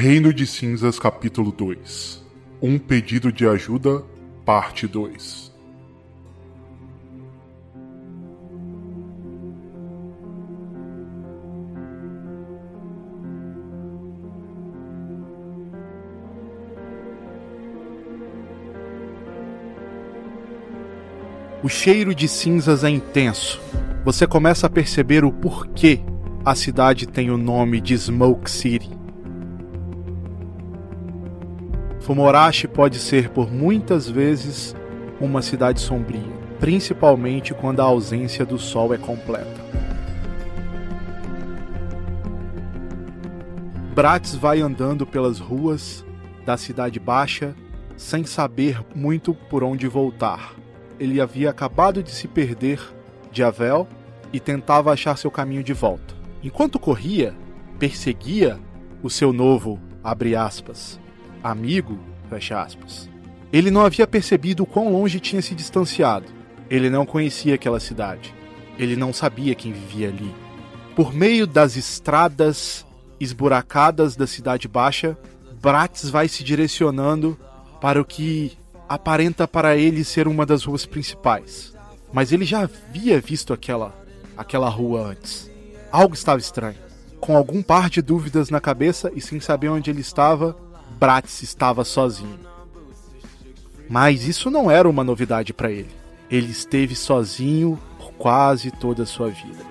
Reino de Cinzas, capítulo 2 Um pedido de ajuda, parte 2 O cheiro de cinzas é intenso. Você começa a perceber o porquê a cidade tem o nome de Smoke City. Fumorashi pode ser por muitas vezes uma cidade sombria, principalmente quando a ausência do sol é completa. Bratz vai andando pelas ruas da cidade baixa sem saber muito por onde voltar. Ele havia acabado de se perder de Avel e tentava achar seu caminho de volta. Enquanto corria, perseguia o seu novo, aspas, amigo, fecha aspas. Ele não havia percebido o quão longe tinha se distanciado. Ele não conhecia aquela cidade. Ele não sabia quem vivia ali. Por meio das estradas esburacadas da cidade baixa, Bratz vai se direcionando para o que aparenta para ele ser uma das ruas principais. Mas ele já havia visto aquela aquela rua antes. Algo estava estranho. Com algum par de dúvidas na cabeça e sem saber onde ele estava, Bratz estava sozinho. Mas isso não era uma novidade para ele. Ele esteve sozinho por quase toda a sua vida.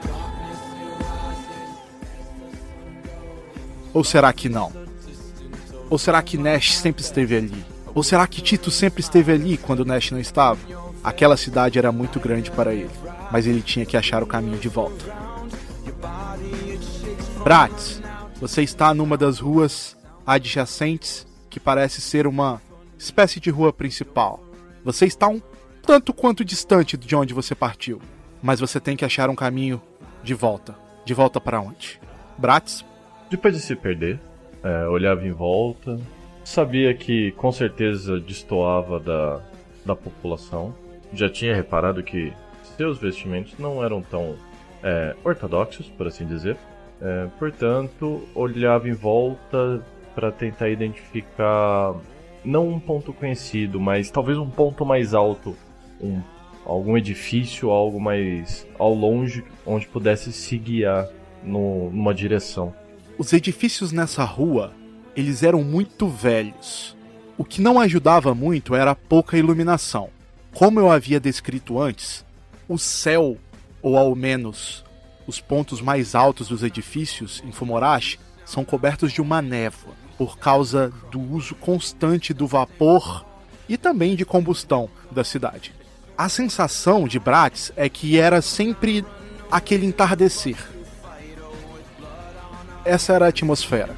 Ou será que não? Ou será que Nash sempre esteve ali? Ou será que Tito sempre esteve ali quando Nash não estava? Aquela cidade era muito grande para ele, mas ele tinha que achar o caminho de volta. Bratz, você está numa das ruas adjacentes que parece ser uma espécie de rua principal. Você está um tanto quanto distante de onde você partiu, mas você tem que achar um caminho de volta. De volta para onde? Bratz? Depois de se perder, é, olhava em volta, sabia que com certeza destoava da, da população. Já tinha reparado que seus vestimentos não eram tão é, ortodoxos, por assim dizer. É, portanto, olhava em volta para tentar identificar não um ponto conhecido, mas talvez um ponto mais alto, um, algum edifício, algo mais ao longe, onde pudesse se guiar no, numa direção. Os edifícios nessa rua, eles eram muito velhos. O que não ajudava muito era a pouca iluminação. Como eu havia descrito antes, o céu, ou ao menos os pontos mais altos dos edifícios em Fumorashi, são cobertos de uma névoa, por causa do uso constante do vapor e também de combustão da cidade. A sensação de Bratz é que era sempre aquele entardecer. Essa era a atmosfera.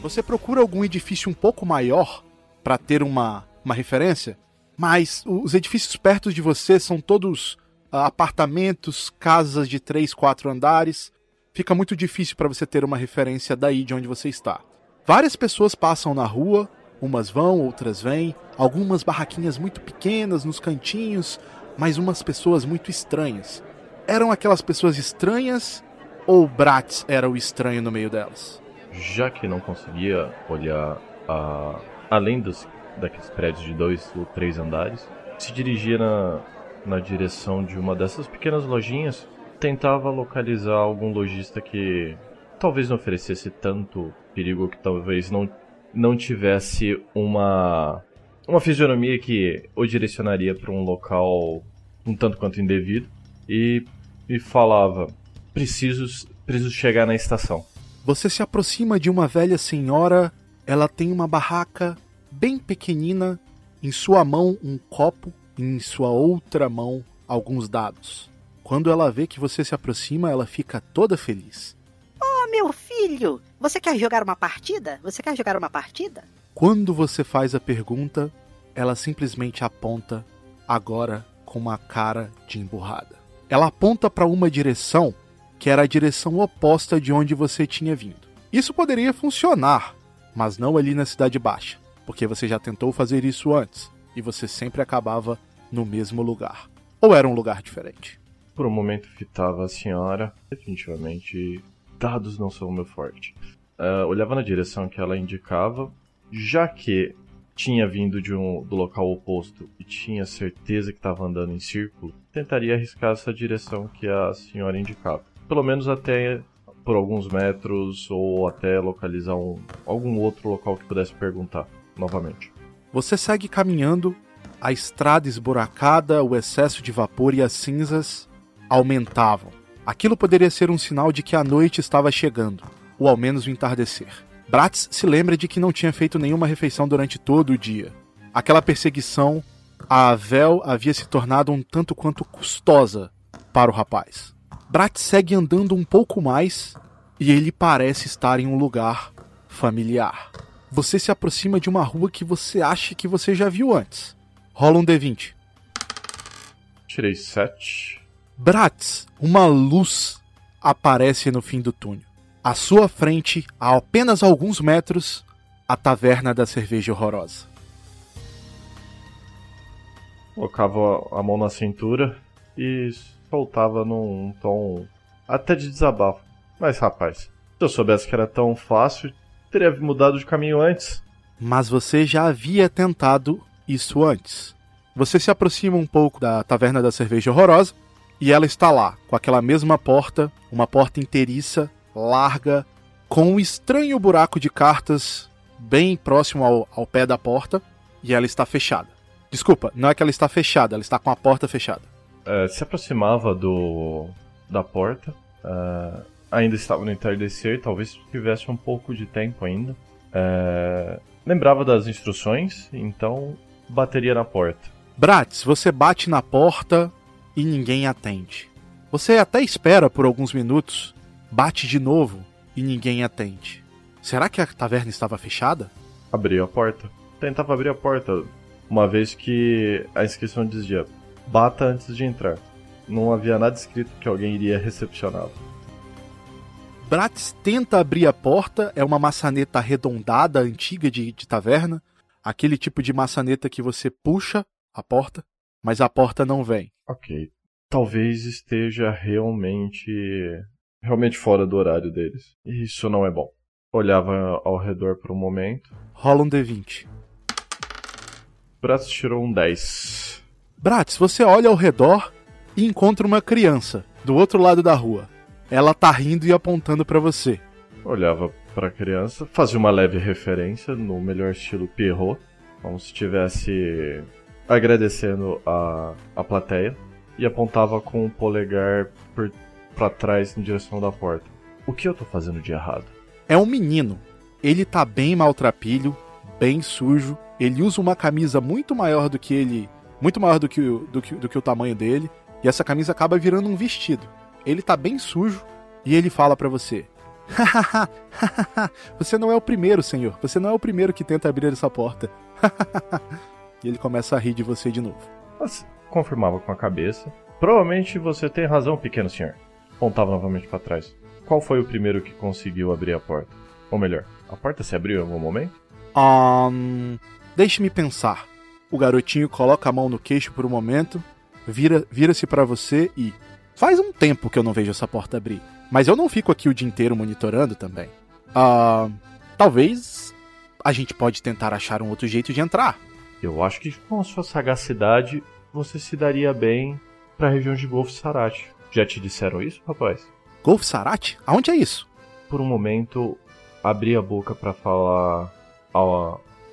Você procura algum edifício um pouco maior para ter uma, uma referência, mas os edifícios perto de você são todos apartamentos, casas de três, quatro andares. Fica muito difícil para você ter uma referência daí de onde você está. Várias pessoas passam na rua, umas vão, outras vêm, algumas barraquinhas muito pequenas nos cantinhos, mas umas pessoas muito estranhas. Eram aquelas pessoas estranhas ou Bratz era o estranho no meio delas? já que não conseguia olhar a, além dos, daqueles prédios de dois ou três andares, se dirigia na, na direção de uma dessas pequenas lojinhas, tentava localizar algum lojista que talvez não oferecesse tanto perigo, que talvez não, não tivesse uma, uma fisionomia que o direcionaria para um local um tanto quanto indevido, e me falava: preciso, preciso chegar na estação. Você se aproxima de uma velha senhora, ela tem uma barraca bem pequenina, em sua mão um copo, em sua outra mão alguns dados. Quando ela vê que você se aproxima, ela fica toda feliz. Oh, meu filho, você quer jogar uma partida? Você quer jogar uma partida? Quando você faz a pergunta, ela simplesmente aponta, agora com uma cara de emburrada. Ela aponta para uma direção que era a direção oposta de onde você tinha vindo. Isso poderia funcionar, mas não ali na Cidade Baixa, porque você já tentou fazer isso antes e você sempre acabava no mesmo lugar. Ou era um lugar diferente? Por um momento fitava a senhora. Definitivamente, dados não são o meu forte. Uh, olhava na direção que ela indicava, já que tinha vindo de um, do local oposto e tinha certeza que estava andando em círculo, tentaria arriscar essa direção que a senhora indicava. Pelo menos até por alguns metros ou até localizar um, algum outro local que pudesse perguntar novamente. Você segue caminhando, a estrada esburacada, o excesso de vapor e as cinzas aumentavam. Aquilo poderia ser um sinal de que a noite estava chegando, ou ao menos o entardecer. Bratz se lembra de que não tinha feito nenhuma refeição durante todo o dia. Aquela perseguição a Vel havia se tornado um tanto quanto custosa para o rapaz. Bratz segue andando um pouco mais e ele parece estar em um lugar familiar. Você se aproxima de uma rua que você acha que você já viu antes. Rola um D20. Tirei 7. Bratz, uma luz aparece no fim do túnel. À sua frente, a apenas alguns metros, a taverna da cerveja horrorosa. Colocava a mão na cintura e soltava num tom até de desabafo. Mas rapaz, se eu soubesse que era tão fácil, teria mudado de caminho antes. Mas você já havia tentado isso antes. Você se aproxima um pouco da taverna da cerveja horrorosa e ela está lá, com aquela mesma porta, uma porta inteiriça, larga, com um estranho buraco de cartas bem próximo ao, ao pé da porta e ela está fechada. Desculpa, não é que ela está fechada, ela está com a porta fechada. É, se aproximava do da porta. É, ainda estava no entardecer, talvez tivesse um pouco de tempo ainda. É, lembrava das instruções, então bateria na porta. Bratz, você bate na porta e ninguém atende. Você até espera por alguns minutos, bate de novo e ninguém atende. Será que a taverna estava fechada? Abri a porta. Tentava abrir a porta, uma vez que a inscrição dizia bata antes de entrar. Não havia nada escrito que alguém iria recepcioná-lo. Bratz tenta abrir a porta, é uma maçaneta arredondada, antiga de, de taverna. Aquele tipo de maçaneta que você puxa a porta, mas a porta não vem. Ok. Talvez esteja realmente. realmente fora do horário deles. Isso não é bom. Olhava ao redor por um momento. Rola um D20. Bratz tirou um 10. Bratz, você olha ao redor e encontra uma criança do outro lado da rua. Ela tá rindo e apontando para você. Olhava para a criança, fazia uma leve referência no melhor estilo Pierrot, como se estivesse agradecendo a, a plateia, e apontava com o polegar para trás em direção da porta. O que eu tô fazendo de errado? É um menino. Ele tá bem maltrapilho, bem sujo. Ele usa uma camisa muito maior do que ele. Muito maior do que, do que, do que o tamanho dele. E essa camisa acaba virando um vestido ele tá bem sujo e ele fala para você: Você não é o primeiro, senhor. Você não é o primeiro que tenta abrir essa porta. e ele começa a rir de você de novo. Mas confirmava com a cabeça. Provavelmente você tem razão, pequeno senhor. Pontava novamente para trás. Qual foi o primeiro que conseguiu abrir a porta? Ou melhor, a porta se abriu em algum momento? Um, Deixe-me pensar. O garotinho coloca a mão no queixo por um momento, vira-se vira para você e Faz um tempo que eu não vejo essa porta abrir. Mas eu não fico aqui o dia inteiro monitorando também. Ah. Uh, talvez a gente pode tentar achar um outro jeito de entrar. Eu acho que com a sua sagacidade você se daria bem para a região de Golf Sarat. Já te disseram isso, rapaz? Golf Sarat? Aonde é isso? Por um momento abri a boca para falar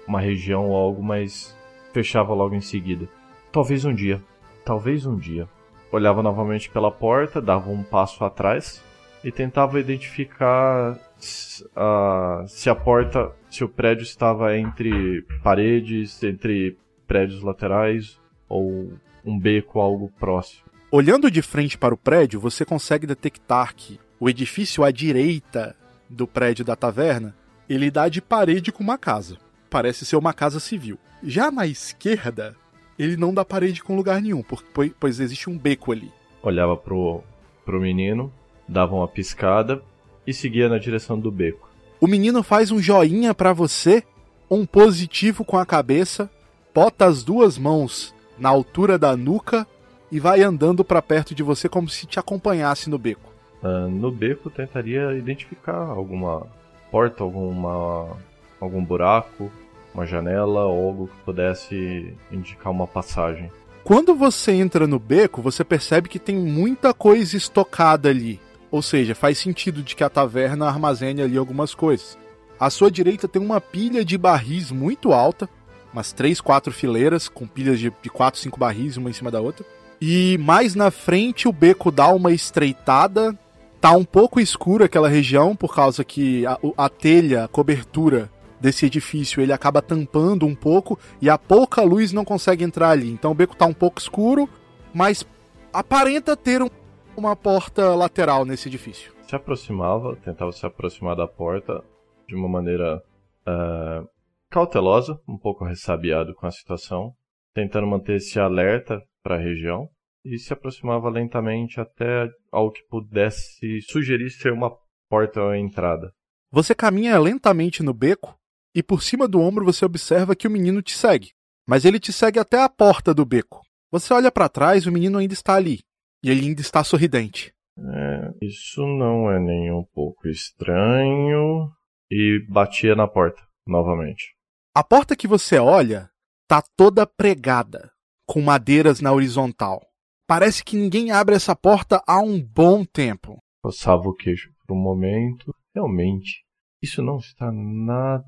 uma região ou algo, mas fechava logo em seguida. Talvez um dia. Talvez um dia olhava novamente pela porta, dava um passo atrás e tentava identificar uh, se a porta, se o prédio estava entre paredes, entre prédios laterais ou um beco, algo próximo. Olhando de frente para o prédio, você consegue detectar que o edifício à direita do prédio da taverna, ele dá de parede com uma casa. Parece ser uma casa civil. Já na esquerda, ele não dá parede com lugar nenhum, pois, pois existe um beco ali. Olhava pro, pro menino, dava uma piscada e seguia na direção do beco. O menino faz um joinha para você, um positivo com a cabeça, bota as duas mãos na altura da nuca e vai andando para perto de você como se te acompanhasse no beco. Uh, no beco tentaria identificar alguma porta, alguma algum buraco, uma janela ou algo que pudesse indicar uma passagem. Quando você entra no beco, você percebe que tem muita coisa estocada ali. Ou seja, faz sentido de que a taverna armazene ali algumas coisas. À sua direita tem uma pilha de barris muito alta, umas três, quatro fileiras com pilhas de, de quatro, cinco barris uma em cima da outra. E mais na frente o beco dá uma estreitada. Tá um pouco escuro aquela região por causa que a, a telha, a cobertura desse edifício, ele acaba tampando um pouco e a pouca luz não consegue entrar ali. Então o beco tá um pouco escuro, mas aparenta ter um, uma porta lateral nesse edifício. Se aproximava, tentava se aproximar da porta de uma maneira uh, cautelosa, um pouco ressabiado com a situação, tentando manter esse alerta para a região e se aproximava lentamente até ao que pudesse sugerir ser uma porta ou entrada. Você caminha lentamente no beco e por cima do ombro você observa que o menino te segue. Mas ele te segue até a porta do beco. Você olha para trás, o menino ainda está ali. E ele ainda está sorridente. É, isso não é nem um pouco estranho. E batia na porta, novamente. A porta que você olha tá toda pregada, com madeiras na horizontal. Parece que ninguém abre essa porta há um bom tempo. Coçava o queixo por um momento. Realmente, isso não está nada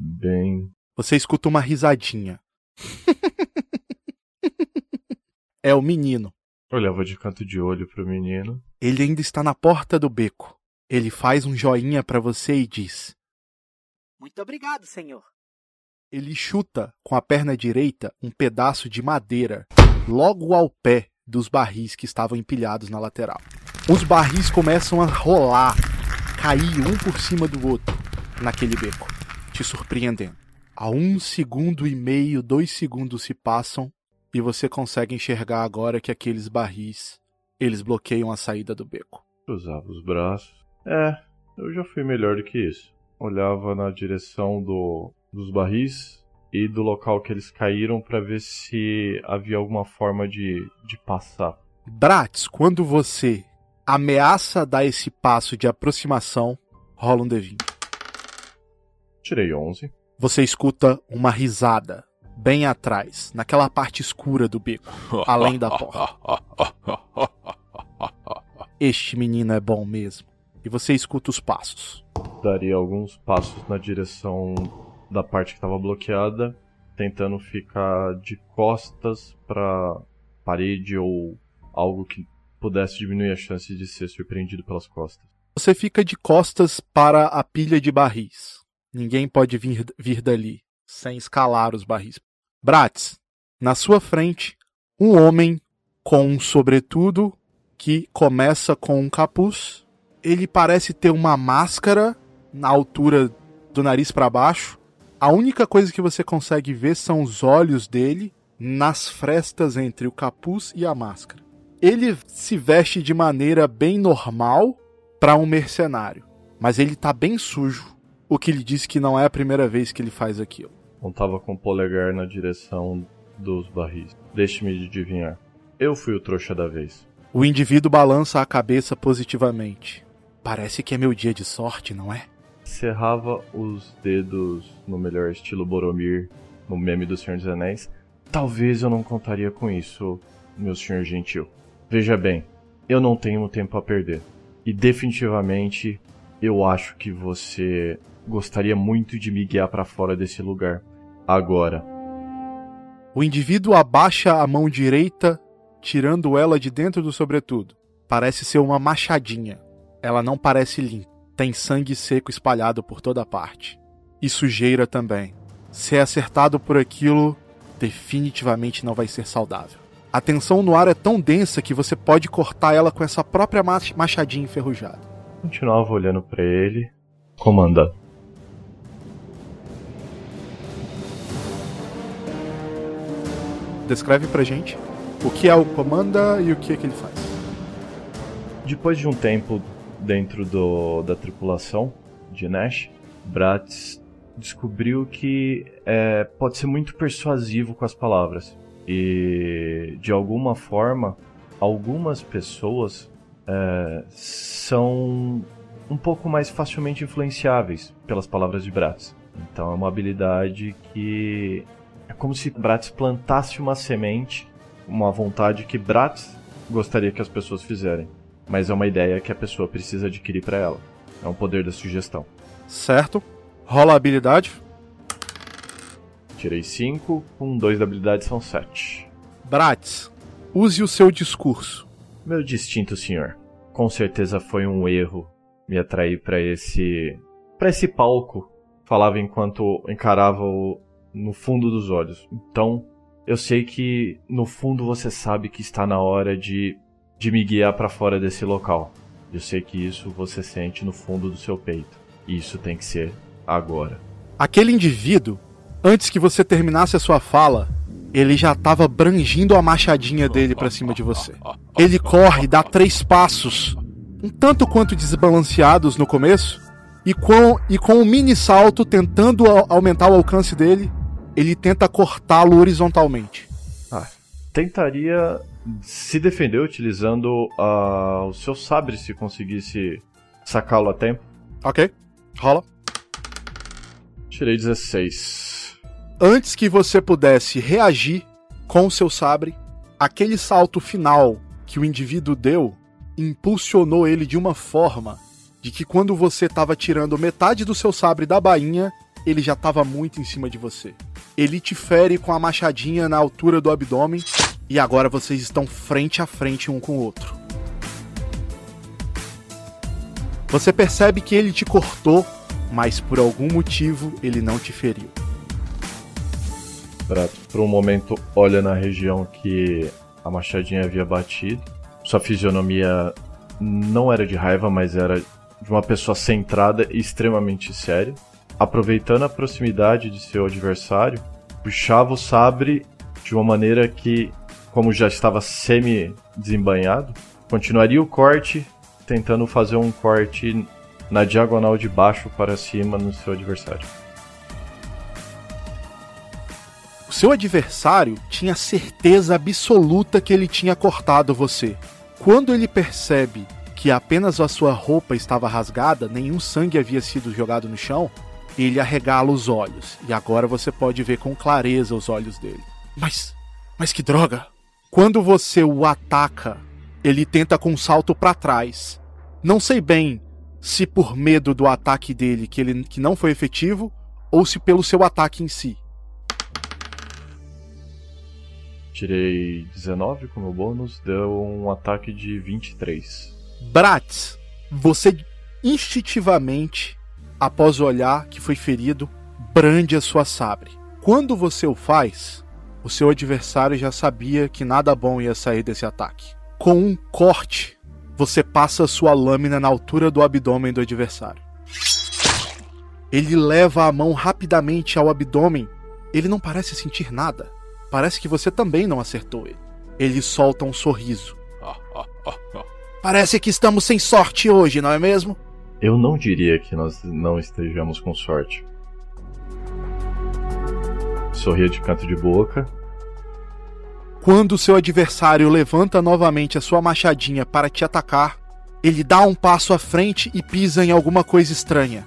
bem. Você escuta uma risadinha. é o menino. Olhava de canto de olho pro menino. Ele ainda está na porta do beco. Ele faz um joinha para você e diz: Muito obrigado, senhor. Ele chuta com a perna direita um pedaço de madeira logo ao pé dos barris que estavam empilhados na lateral. Os barris começam a rolar, cair um por cima do outro naquele beco te surpreendendo. A um segundo e meio, dois segundos se passam e você consegue enxergar agora que aqueles barris eles bloqueiam a saída do beco. Cruzava os braços. É, eu já fui melhor do que isso. Olhava na direção do, dos barris e do local que eles caíram para ver se havia alguma forma de, de passar. Bratz, quando você ameaça dar esse passo de aproximação, rola um D20. Tirei 11. Você escuta uma risada bem atrás, naquela parte escura do beco, além da porta. Este menino é bom mesmo. E você escuta os passos. Daria alguns passos na direção da parte que estava bloqueada, tentando ficar de costas para parede ou algo que pudesse diminuir a chance de ser surpreendido pelas costas. Você fica de costas para a pilha de barris. Ninguém pode vir, vir dali sem escalar os barris. Bratz, na sua frente, um homem com um sobretudo que começa com um capuz. Ele parece ter uma máscara na altura do nariz para baixo. A única coisa que você consegue ver são os olhos dele nas frestas entre o capuz e a máscara. Ele se veste de maneira bem normal para um mercenário, mas ele tá bem sujo o que lhe disse que não é a primeira vez que ele faz aquilo. Contava com o polegar na direção dos barris. Deixe-me adivinhar. Eu fui o trouxa da vez. O indivíduo balança a cabeça positivamente. Parece que é meu dia de sorte, não é? Cerrava os dedos no melhor estilo Boromir, no meme do Senhor dos Anéis. Talvez eu não contaria com isso, meu senhor gentil. Veja bem, eu não tenho tempo a perder. E definitivamente eu acho que você Gostaria muito de me guiar para fora desse lugar. Agora. O indivíduo abaixa a mão direita, tirando ela de dentro do sobretudo. Parece ser uma machadinha. Ela não parece limpa. Tem sangue seco espalhado por toda parte. E sujeira também. Se é acertado por aquilo, definitivamente não vai ser saudável. A tensão no ar é tão densa que você pode cortar ela com essa própria machadinha enferrujada. Continuava olhando para ele. Comanda, descreve pra gente o que é o Comanda e o que é que ele faz. Depois de um tempo dentro do, da tripulação de Nash, Bratz descobriu que é, pode ser muito persuasivo com as palavras. E de alguma forma, algumas pessoas é, são um pouco mais facilmente influenciáveis pelas palavras de Bratz. Então é uma habilidade que é como se Bratz plantasse uma semente, uma vontade que Bratz gostaria que as pessoas fizerem, mas é uma ideia que a pessoa precisa adquirir para ela. É um poder da sugestão. Certo. Rola a habilidade. Tirei 5, com 2 da habilidade são 7. Bratz, use o seu discurso. Meu distinto senhor, com certeza foi um erro me atrair para esse para esse palco. Falava enquanto encarava-o no fundo dos olhos. Então, eu sei que no fundo você sabe que está na hora de de me guiar para fora desse local. Eu sei que isso você sente no fundo do seu peito. E isso tem que ser agora. Aquele indivíduo, antes que você terminasse a sua fala, ele já estava brangindo a machadinha dele para cima de você. Ele corre, dá três passos, um tanto quanto desbalanceados no começo, e com, e com um mini salto tentando aumentar o alcance dele, ele tenta cortá-lo horizontalmente. Ah, tentaria se defender utilizando uh, o seu sabre se conseguisse sacá-lo a tempo. Ok, rola. Tirei 16. Antes que você pudesse reagir com o seu sabre, aquele salto final que o indivíduo deu impulsionou ele de uma forma de que quando você estava tirando metade do seu sabre da bainha, ele já estava muito em cima de você. Ele te fere com a machadinha na altura do abdômen e agora vocês estão frente a frente um com o outro. Você percebe que ele te cortou, mas por algum motivo ele não te feriu. Prato, por um momento, olha na região que a machadinha havia batido. Sua fisionomia não era de raiva, mas era de uma pessoa centrada e extremamente séria. Aproveitando a proximidade de seu adversário, puxava o sabre de uma maneira que como já estava semi-desembanhado, continuaria o corte, tentando fazer um corte na diagonal de baixo para cima no seu adversário. O seu adversário tinha certeza absoluta que ele tinha cortado você. Quando ele percebe que apenas a sua roupa estava rasgada, nenhum sangue havia sido jogado no chão, ele arregala os olhos. E agora você pode ver com clareza os olhos dele. Mas. Mas que droga! Quando você o ataca, ele tenta com um salto para trás. Não sei bem se por medo do ataque dele que ele que não foi efetivo ou se pelo seu ataque em si. Tirei 19 como bônus, deu um ataque de 23. Bratz, você instintivamente, após olhar que foi ferido, brande a sua sabre. Quando você o faz, o seu adversário já sabia que nada bom ia sair desse ataque. Com um corte, você passa sua lâmina na altura do abdômen do adversário. Ele leva a mão rapidamente ao abdômen. Ele não parece sentir nada. Parece que você também não acertou ele. Ele solta um sorriso. Parece que estamos sem sorte hoje, não é mesmo? Eu não diria que nós não estejamos com sorte sorria de canto de boca. Quando seu adversário levanta novamente a sua machadinha para te atacar, ele dá um passo à frente e pisa em alguma coisa estranha.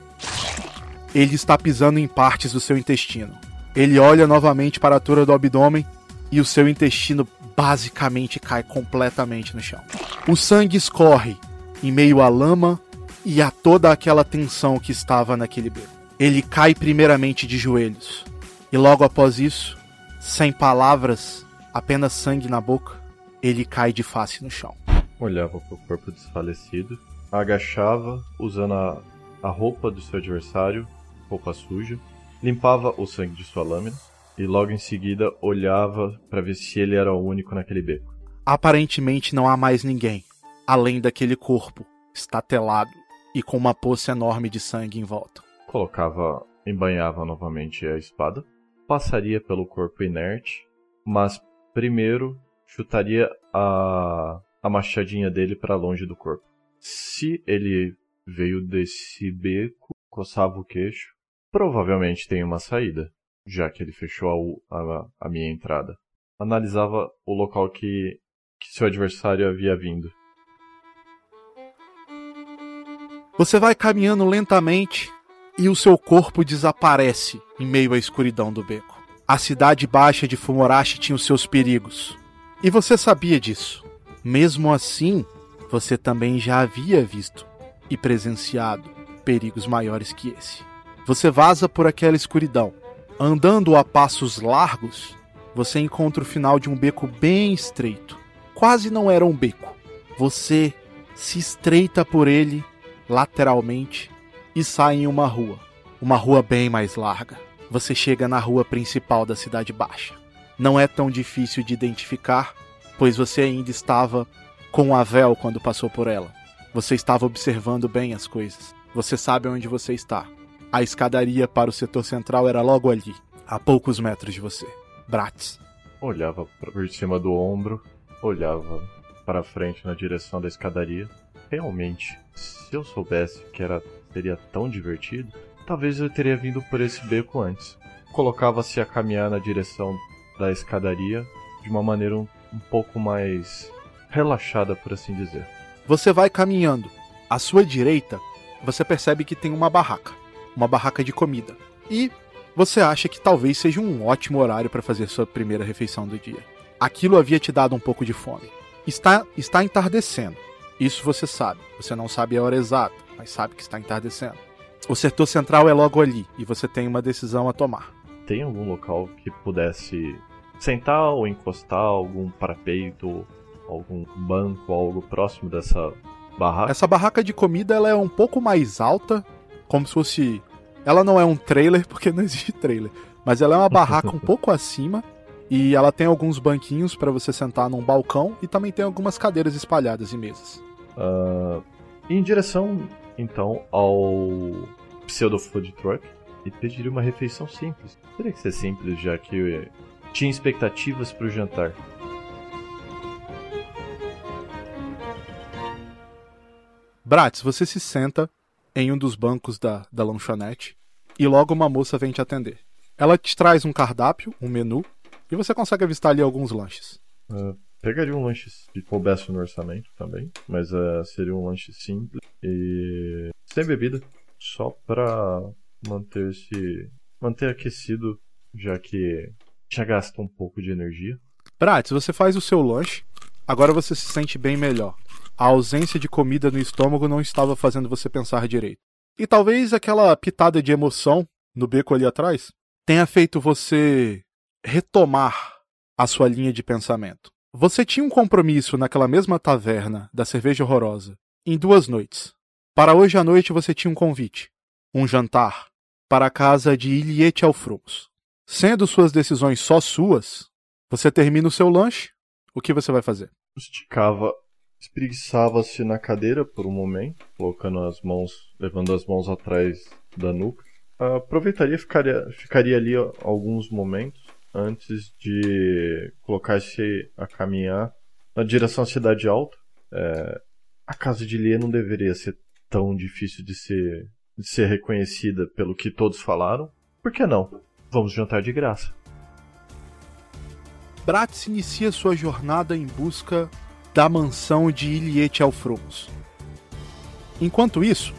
Ele está pisando em partes do seu intestino. Ele olha novamente para a altura do abdômen e o seu intestino basicamente cai completamente no chão. O sangue escorre em meio à lama e a toda aquela tensão que estava naquele beco. Ele cai primeiramente de joelhos. E logo após isso, sem palavras, apenas sangue na boca, ele cai de face no chão. Olhava para o corpo desfalecido, agachava, usando a, a roupa do seu adversário, roupa suja, limpava o sangue de sua lâmina e logo em seguida olhava para ver se ele era o único naquele beco. Aparentemente não há mais ninguém, além daquele corpo, estatelado e com uma poça enorme de sangue em volta. Colocava, embanhava novamente a espada, passaria pelo corpo inerte, mas primeiro chutaria a, a machadinha dele para longe do corpo. Se ele veio desse beco, coçava o queixo, provavelmente tem uma saída, já que ele fechou a, a, a minha entrada. analisava o local que, que seu adversário havia vindo. Você vai caminhando lentamente e o seu corpo desaparece em meio à escuridão do beco. A cidade baixa de Fumorashi tinha os seus perigos. E você sabia disso. Mesmo assim, você também já havia visto e presenciado perigos maiores que esse. Você vaza por aquela escuridão. Andando a passos largos, você encontra o final de um beco bem estreito. Quase não era um beco. Você se estreita por ele lateralmente e sai em uma rua. Uma rua bem mais larga. Você chega na rua principal da Cidade Baixa. Não é tão difícil de identificar, pois você ainda estava com a véu quando passou por ela. Você estava observando bem as coisas. Você sabe onde você está. A escadaria para o setor central era logo ali, a poucos metros de você. Bratis. Olhava por cima do ombro, olhava para frente na direção da escadaria. Realmente, se eu soubesse que era seria tão divertido, talvez eu teria vindo por esse beco antes. Colocava-se a caminhar na direção da escadaria de uma maneira um, um pouco mais relaxada, por assim dizer. Você vai caminhando. À sua direita, você percebe que tem uma barraca, uma barraca de comida. E você acha que talvez seja um ótimo horário para fazer sua primeira refeição do dia. Aquilo havia te dado um pouco de fome. Está, está entardecendo. Isso você sabe. Você não sabe a hora exata, mas sabe que está entardecendo. O setor central é logo ali e você tem uma decisão a tomar. Tem algum local que pudesse sentar ou encostar algum parapeito, algum banco, algo próximo dessa barraca? Essa barraca de comida ela é um pouco mais alta, como se fosse ela não é um trailer, porque não existe trailer. Mas ela é uma barraca um pouco acima. E ela tem alguns banquinhos para você sentar num balcão. E também tem algumas cadeiras espalhadas e mesas. Uh, em direção, então, ao Pseudo Food Truck. E pediria uma refeição simples. Teria que ser simples, já que eu tinha expectativas para o jantar. Bratis, você se senta em um dos bancos da, da lanchonete e logo uma moça vem te atender. Ela te traz um cardápio, um menu, e você consegue avistar ali alguns lanches. Uh, pegaria um lanche que coubesse no orçamento também, mas uh, seria um lanche simples e sem bebida, só para manter-se manter aquecido, já que já gasta um pouco de energia. Bratis, você faz o seu lanche, agora você se sente bem melhor. A ausência de comida no estômago não estava fazendo você pensar direito. E talvez aquela pitada de emoção no beco ali atrás tenha feito você retomar a sua linha de pensamento. Você tinha um compromisso naquela mesma taverna da cerveja horrorosa em duas noites. Para hoje à noite você tinha um convite, um jantar, para a casa de Iliete Alfrumos. Sendo suas decisões só suas, você termina o seu lanche, o que você vai fazer? Esticava espreguiçava-se na cadeira por um momento, colocando as mãos, levando as mãos atrás da nuca. Aproveitaria ficaria, ficaria ali alguns momentos antes de colocar-se a caminhar na direção à cidade alta. É, a casa de Lia não deveria ser tão difícil de ser, de ser reconhecida pelo que todos falaram. Por que não? Vamos jantar de graça. Bratz inicia sua jornada em busca da mansão de Iliete Alfrumos. Enquanto isso,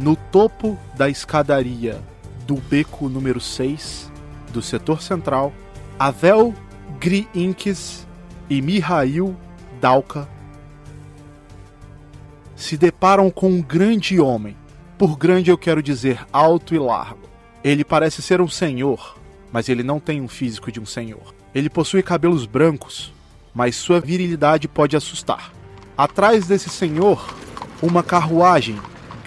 no topo da escadaria do beco número 6 do setor central, Avel Griinkes e Mihail Dalka se deparam com um grande homem. Por grande eu quero dizer alto e largo. Ele parece ser um senhor, mas ele não tem um físico de um senhor. Ele possui cabelos brancos, mas sua virilidade pode assustar. Atrás desse senhor, uma carruagem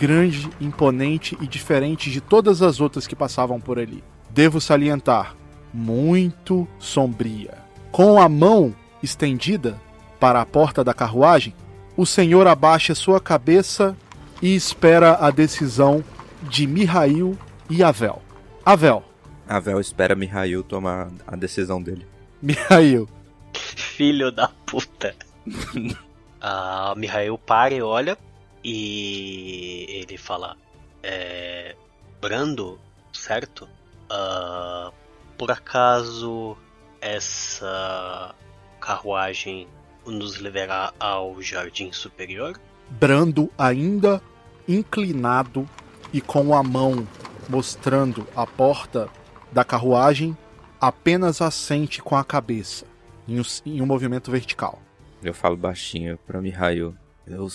grande, imponente e diferente de todas as outras que passavam por ali. Devo salientar, muito sombria. Com a mão estendida para a porta da carruagem, o senhor abaixa sua cabeça e espera a decisão de Mihail e Avel. Avel, Avel espera Mihail tomar a decisão dele. Mihail. Filho da puta. ah, Mihail para e olha e ele fala: é, Brando, certo? Ah, por acaso essa carruagem nos levará ao jardim superior? Brando ainda inclinado e com a mão mostrando a porta da carruagem, apenas assente com a cabeça em um, em um movimento vertical. Eu falo baixinho pra Mihail. Eu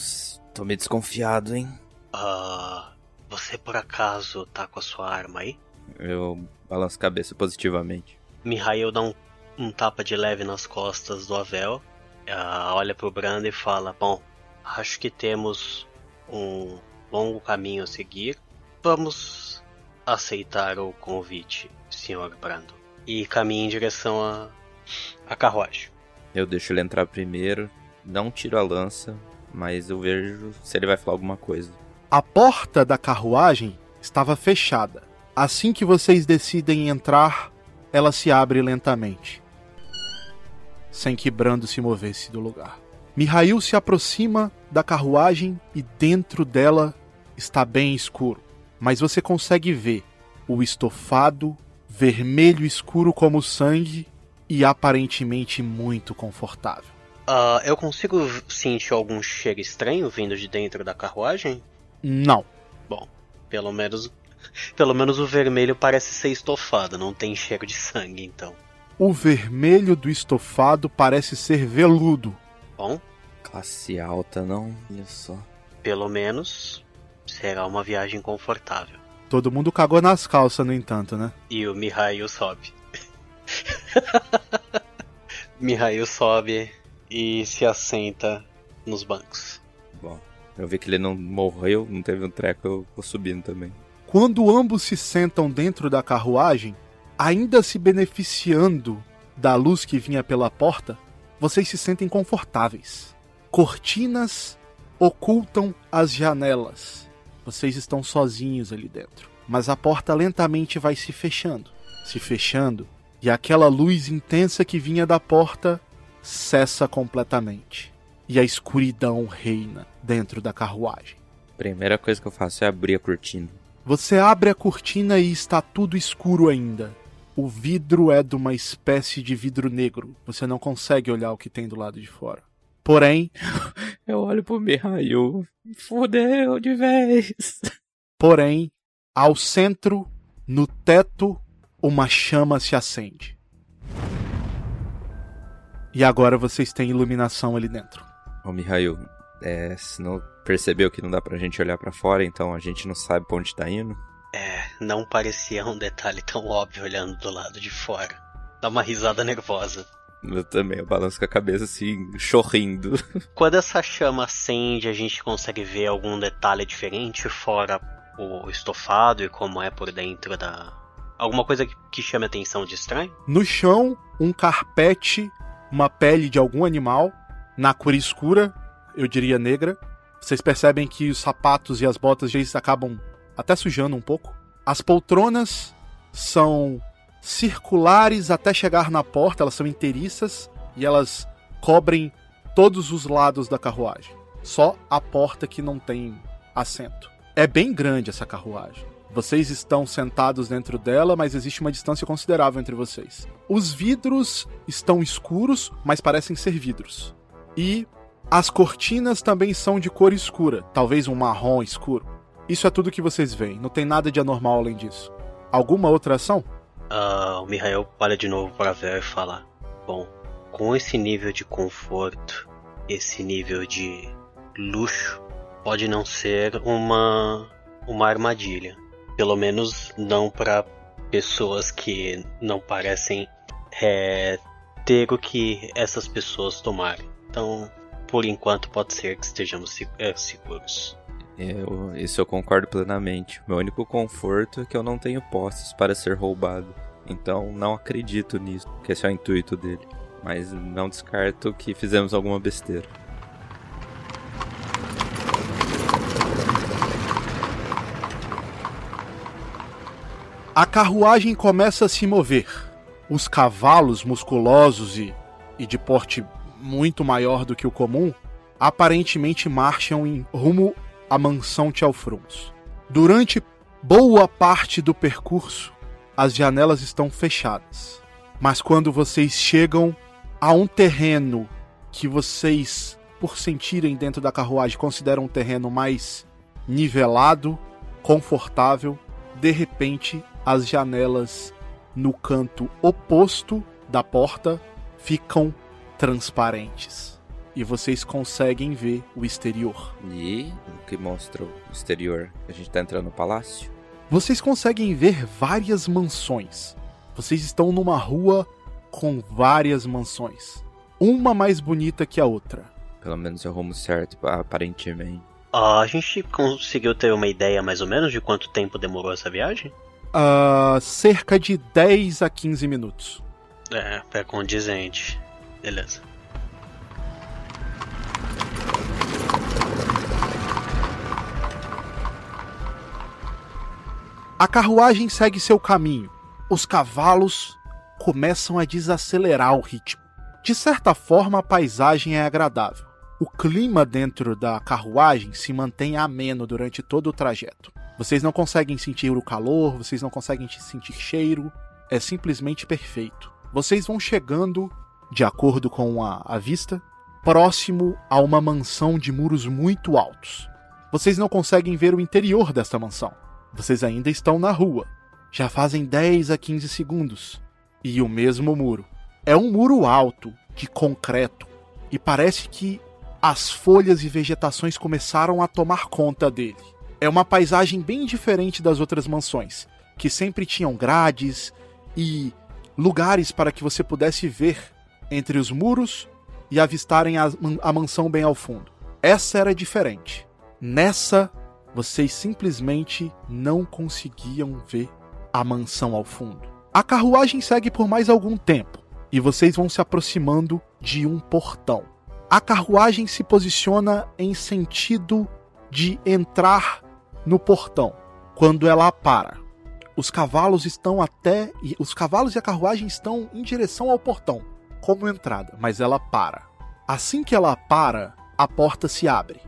tô meio desconfiado, hein? Ah, você por acaso tá com a sua arma aí? Eu balanço a cabeça positivamente. Mihail dá um, um tapa de leve nas costas do Avel, ah, olha pro Brando e fala: Bom, acho que temos um longo caminho a seguir. Vamos aceitar o convite, Sr. Brando. E caminha em direção à à carruagem. Eu deixo ele entrar primeiro, não tiro a lança, mas eu vejo se ele vai falar alguma coisa. A porta da carruagem estava fechada. Assim que vocês decidem entrar, ela se abre lentamente, sem que Brando se movesse do lugar. Mihail se aproxima da carruagem e dentro dela está bem escuro, mas você consegue ver o estofado vermelho escuro como sangue e aparentemente muito confortável. Ah, eu consigo sentir algum cheiro estranho vindo de dentro da carruagem? Não. Bom, pelo menos. Pelo menos o vermelho parece ser estofado, não tem cheiro de sangue, então. O vermelho do estofado parece ser veludo. Bom, Classe alta, não? Olha só. pelo menos será uma viagem confortável. Todo mundo cagou nas calças, no entanto, né? E o Mihail sobe. Mihail sobe e se assenta nos bancos. Bom, eu vi que ele não morreu, não teve um treco, eu vou subindo também. Quando ambos se sentam dentro da carruagem, ainda se beneficiando da luz que vinha pela porta, vocês se sentem confortáveis. Cortinas ocultam as janelas. Vocês estão sozinhos ali dentro. Mas a porta lentamente vai se fechando, se fechando, e aquela luz intensa que vinha da porta cessa completamente. E a escuridão reina dentro da carruagem. Primeira coisa que eu faço é abrir a cortina. Você abre a cortina e está tudo escuro ainda. O vidro é de uma espécie de vidro negro. Você não consegue olhar o que tem do lado de fora. Porém, Eu olho pro Mihail. Fudeu de vez. porém, ao centro, no teto, uma chama se acende. E agora vocês têm iluminação ali dentro. Ô Mihail, é, se não percebeu que não dá pra gente olhar pra fora, então a gente não sabe pra onde tá indo? É, não parecia um detalhe tão óbvio olhando do lado de fora. Dá uma risada nervosa. Eu também, eu balanço com a cabeça assim, chorrindo. Quando essa chama acende, a gente consegue ver algum detalhe diferente fora o estofado e como é por dentro da. Alguma coisa que- que chame a atenção de estranho? No chão, um carpete, uma pele de algum animal, na cor escura, eu diria negra. Vocês percebem que os sapatos e as botas já acabam até sujando um pouco. As poltronas são circulares até chegar na porta, elas são inteiriças e elas cobrem todos os lados da carruagem. Só a porta que não tem assento. É bem grande essa carruagem. Vocês estão sentados dentro dela, mas existe uma distância considerável entre vocês. Os vidros estão escuros, mas parecem ser vidros. E as cortinas também são de cor escura, talvez um marrom escuro. Isso é tudo que vocês veem, não tem nada de anormal além disso. Alguma outra ação? Ah, o Mihail olha de novo para ver e fala: Bom, com esse nível de conforto, esse nível de luxo, pode não ser uma uma armadilha. Pelo menos não para pessoas que não parecem é, ter o que essas pessoas tomarem. Então, por enquanto, pode ser que estejamos é, seguros. Eu, isso eu concordo plenamente. Meu único conforto é que eu não tenho posses para ser roubado. Então não acredito nisso, que esse é o intuito dele. Mas não descarto que fizemos alguma besteira. A carruagem começa a se mover. Os cavalos musculosos e, e de porte muito maior do que o comum aparentemente marcham em rumo à mansão Tchelfruns. Durante Boa parte do percurso, as janelas estão fechadas. Mas quando vocês chegam a um terreno que vocês, por sentirem dentro da carruagem, consideram um terreno mais nivelado, confortável, de repente as janelas no canto oposto da porta ficam transparentes e vocês conseguem ver o exterior. E o que mostra o exterior? A gente tá entrando no palácio? Vocês conseguem ver várias mansões. Vocês estão numa rua com várias mansões. Uma mais bonita que a outra. Pelo menos é o rumo certo, aparentemente. Ah, a gente conseguiu ter uma ideia mais ou menos de quanto tempo demorou essa viagem? Uh, cerca de 10 a 15 minutos. É, é condizente. Beleza. A carruagem segue seu caminho. Os cavalos começam a desacelerar o ritmo. De certa forma, a paisagem é agradável. O clima dentro da carruagem se mantém ameno durante todo o trajeto. Vocês não conseguem sentir o calor, vocês não conseguem sentir cheiro, é simplesmente perfeito. Vocês vão chegando, de acordo com a, a vista, próximo a uma mansão de muros muito altos. Vocês não conseguem ver o interior desta mansão. Vocês ainda estão na rua. Já fazem 10 a 15 segundos. E o mesmo muro. É um muro alto, de concreto, e parece que as folhas e vegetações começaram a tomar conta dele. É uma paisagem bem diferente das outras mansões, que sempre tinham grades e lugares para que você pudesse ver entre os muros e avistarem a, a mansão bem ao fundo. Essa era diferente. Nessa, vocês simplesmente não conseguiam ver a mansão ao fundo. A carruagem segue por mais algum tempo e vocês vão se aproximando de um portão. A carruagem se posiciona em sentido de entrar no portão. Quando ela para, os cavalos estão até os cavalos e a carruagem estão em direção ao portão, como entrada, mas ela para. Assim que ela para, a porta se abre.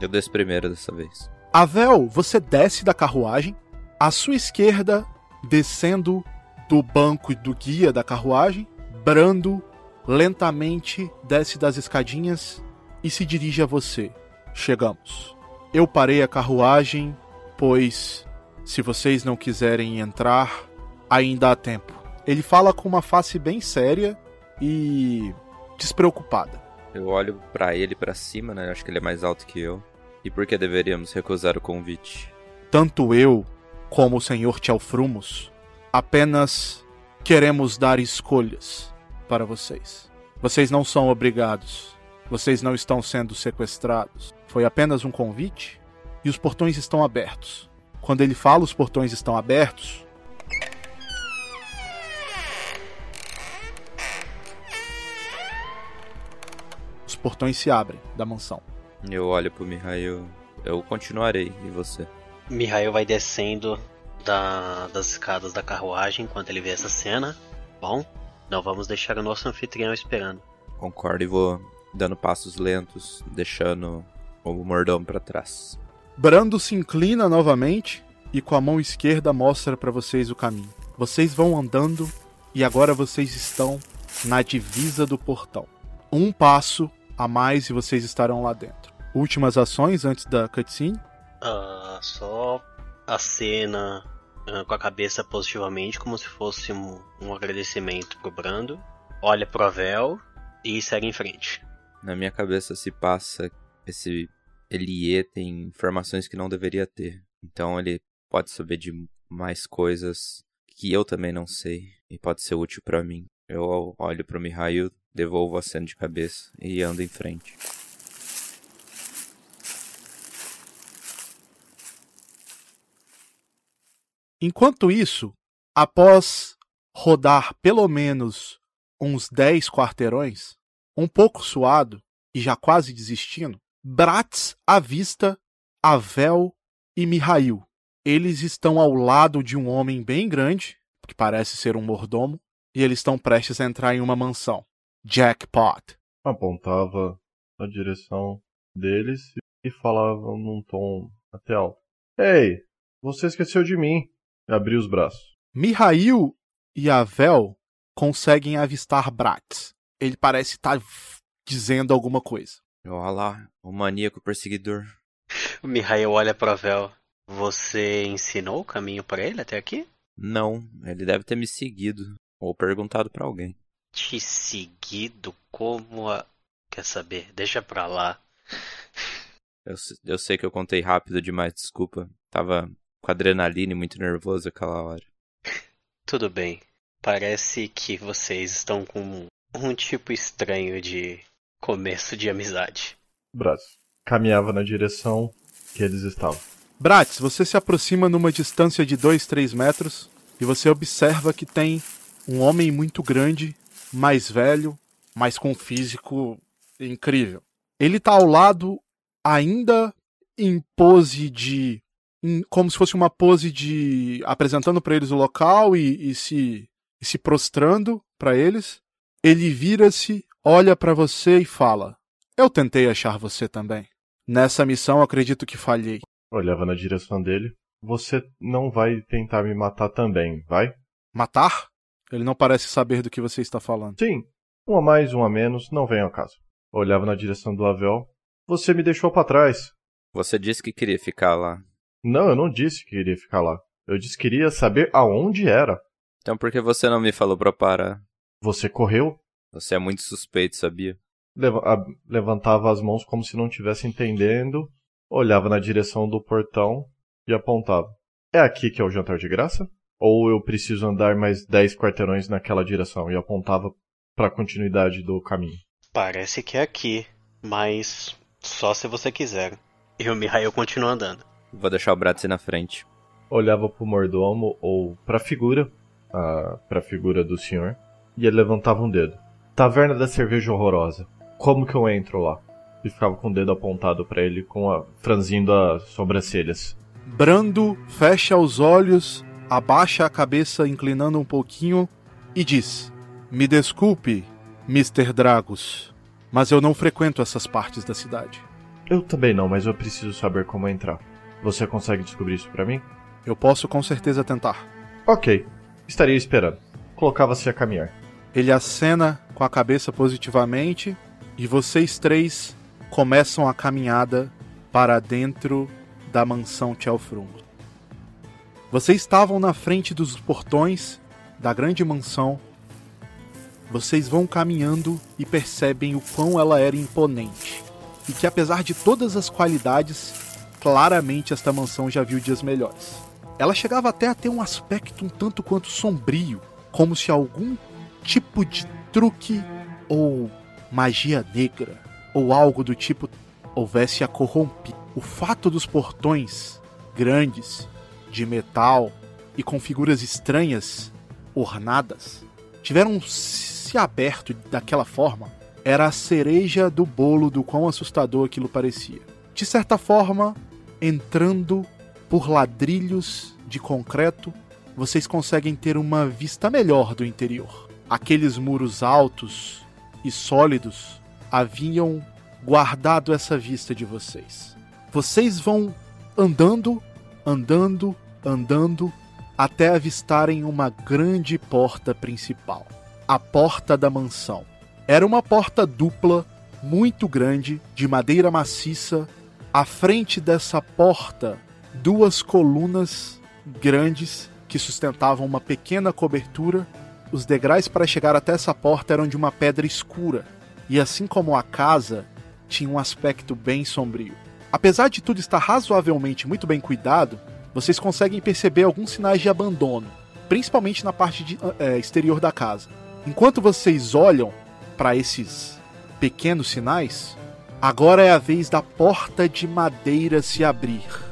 Eu desço primeiro dessa vez. Avel, você desce da carruagem. À sua esquerda, descendo do banco do guia da carruagem, Brando lentamente desce das escadinhas e se dirige a você. Chegamos. Eu parei a carruagem, pois se vocês não quiserem entrar, ainda há tempo. Ele fala com uma face bem séria e despreocupada. Eu olho para ele para cima, né? Acho que ele é mais alto que eu. E por que deveríamos recusar o convite? Tanto eu como o senhor Tchalfrumos apenas queremos dar escolhas para vocês. Vocês não são obrigados. Vocês não estão sendo sequestrados. Foi apenas um convite e os portões estão abertos. Quando ele fala os portões estão abertos, os portões se abrem da mansão. Eu olho pro Mihail. Eu continuarei. E você? Mihail vai descendo da, das escadas da carruagem enquanto ele vê essa cena. Bom, não vamos deixar o nosso anfitrião esperando. Concordo e vou dando passos lentos, deixando o mordão para trás. Brando se inclina novamente e com a mão esquerda mostra para vocês o caminho. Vocês vão andando e agora vocês estão na divisa do portão. Um passo a mais e vocês estarão lá dentro. Últimas ações antes da cutscene? Uh, só a cena uh, com a cabeça positivamente, como se fosse um, um agradecimento pro Brando. Olha pro Avel e segue em frente. Na minha cabeça se passa esse Elie tem informações que não deveria ter. Então ele pode saber de mais coisas que eu também não sei e pode ser útil para mim. Eu olho pro Mihail, devolvo a cena de cabeça e ando em frente. Enquanto isso, após rodar pelo menos uns 10 quarteirões, um pouco suado e já quase desistindo, Bratz avista Avel e Mihail. Eles estão ao lado de um homem bem grande, que parece ser um mordomo, e eles estão prestes a entrar em uma mansão. Jackpot. Apontava na direção deles e falava num tom até alto. Ei, Você esqueceu de mim. Abri os braços. Mihail e Avel conseguem avistar Bratz. Ele parece estar dizendo alguma coisa. Olha lá, o maníaco perseguidor. O Mihail olha pro Vel. Você ensinou o caminho para ele até aqui? Não, ele deve ter me seguido. Ou perguntado pra alguém. Te seguido como a. Quer saber? Deixa pra lá. Eu, eu sei que eu contei rápido demais, desculpa. Tava com adrenalina e muito nervoso aquela hora. Tudo bem. Parece que vocês estão com um tipo estranho de começo de amizade. Braço. Caminhava na direção que eles estavam. Bratz, você se aproxima numa distância de 2, 3 metros e você observa que tem um homem muito grande, mais velho, mas com um físico incrível. Ele tá ao lado, ainda em pose de. em- como se fosse uma pose de. apresentando para eles o local e, e se, e se prostrando para eles. Ele vira-se, olha para você e fala: Eu tentei achar você também. Nessa missão acredito que falhei. Olhava na direção dele. Você não vai tentar me matar também, vai? Matar? Ele não parece saber do que você está falando. Sim. Um a mais, um a menos, não vem ao caso. Olhava na direção do Avel. Você me deixou pra trás. Você disse que queria ficar lá. Não, eu não disse que iria ficar lá. Eu disse que queria saber aonde era. Então por que você não me falou pra parar? Você correu? Você é muito suspeito, sabia? Leva- a- levantava as mãos como se não estivesse entendendo, olhava na direção do portão e apontava. É aqui que é o jantar de graça? Ou eu preciso andar mais 10 quarteirões naquela direção? E apontava para a continuidade do caminho. Parece que é aqui, mas só se você quiser. E o Mihail continua andando. Vou deixar o Bratz ir na frente. Olhava pro mordomo ou pra figura, a, pra figura do senhor, e ele levantava um dedo. Taverna da cerveja horrorosa. Como que eu entro lá? E ficava com o dedo apontado para ele, com a, franzindo as sobrancelhas. Brando fecha os olhos, abaixa a cabeça inclinando um pouquinho e diz: Me desculpe, Mr. Dragos, mas eu não frequento essas partes da cidade. Eu também não, mas eu preciso saber como entrar. Você consegue descobrir isso pra mim? Eu posso com certeza tentar. Ok, estaria esperando. Colocava-se a caminhar. Ele acena com a cabeça positivamente e vocês três começam a caminhada para dentro da mansão Tchelfrung. Vocês estavam na frente dos portões da grande mansão. Vocês vão caminhando e percebem o quão ela era imponente. E que apesar de todas as qualidades, claramente esta mansão já viu dias melhores. Ela chegava até a ter um aspecto um tanto quanto sombrio, como se algum tipo de truque ou magia negra ou algo do tipo houvesse a corromper. O fato dos portões grandes, de metal e com figuras estranhas ornadas tiveram se aberto daquela forma era a cereja do bolo do quão assustador aquilo parecia. De certa forma, entrando por ladrilhos de concreto, vocês conseguem ter uma vista melhor do interior. Aqueles muros altos e sólidos haviam guardado essa vista de vocês. Vocês vão andando, andando, andando até avistarem uma grande porta principal a porta da mansão. Era uma porta dupla, muito grande, de madeira maciça. À frente dessa porta, duas colunas grandes que sustentavam uma pequena cobertura. Os degraus para chegar até essa porta eram de uma pedra escura, e assim como a casa, tinha um aspecto bem sombrio. Apesar de tudo estar razoavelmente muito bem cuidado, vocês conseguem perceber alguns sinais de abandono, principalmente na parte de, eh, exterior da casa. Enquanto vocês olham para esses pequenos sinais, agora é a vez da porta de madeira se abrir.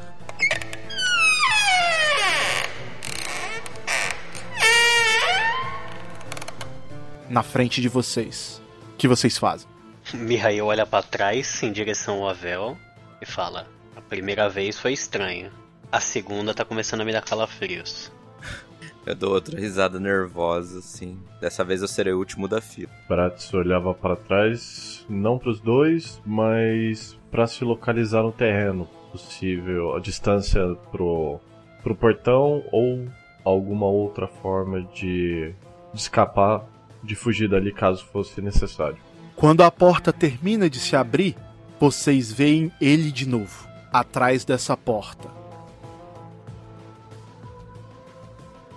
Na frente de vocês. O que vocês fazem? Mihail olha pra trás em direção ao Avel e fala: A primeira vez foi estranho. A segunda tá começando a me dar calafrios. Eu dou outra risada nervosa, assim. Dessa vez eu serei o último da fila. Bratz olhava para trás, não para os dois, mas para se localizar no terreno possível, a distância pro pro portão ou alguma outra forma de, de escapar, de fugir dali caso fosse necessário. Quando a porta termina de se abrir, vocês veem ele de novo, atrás dessa porta.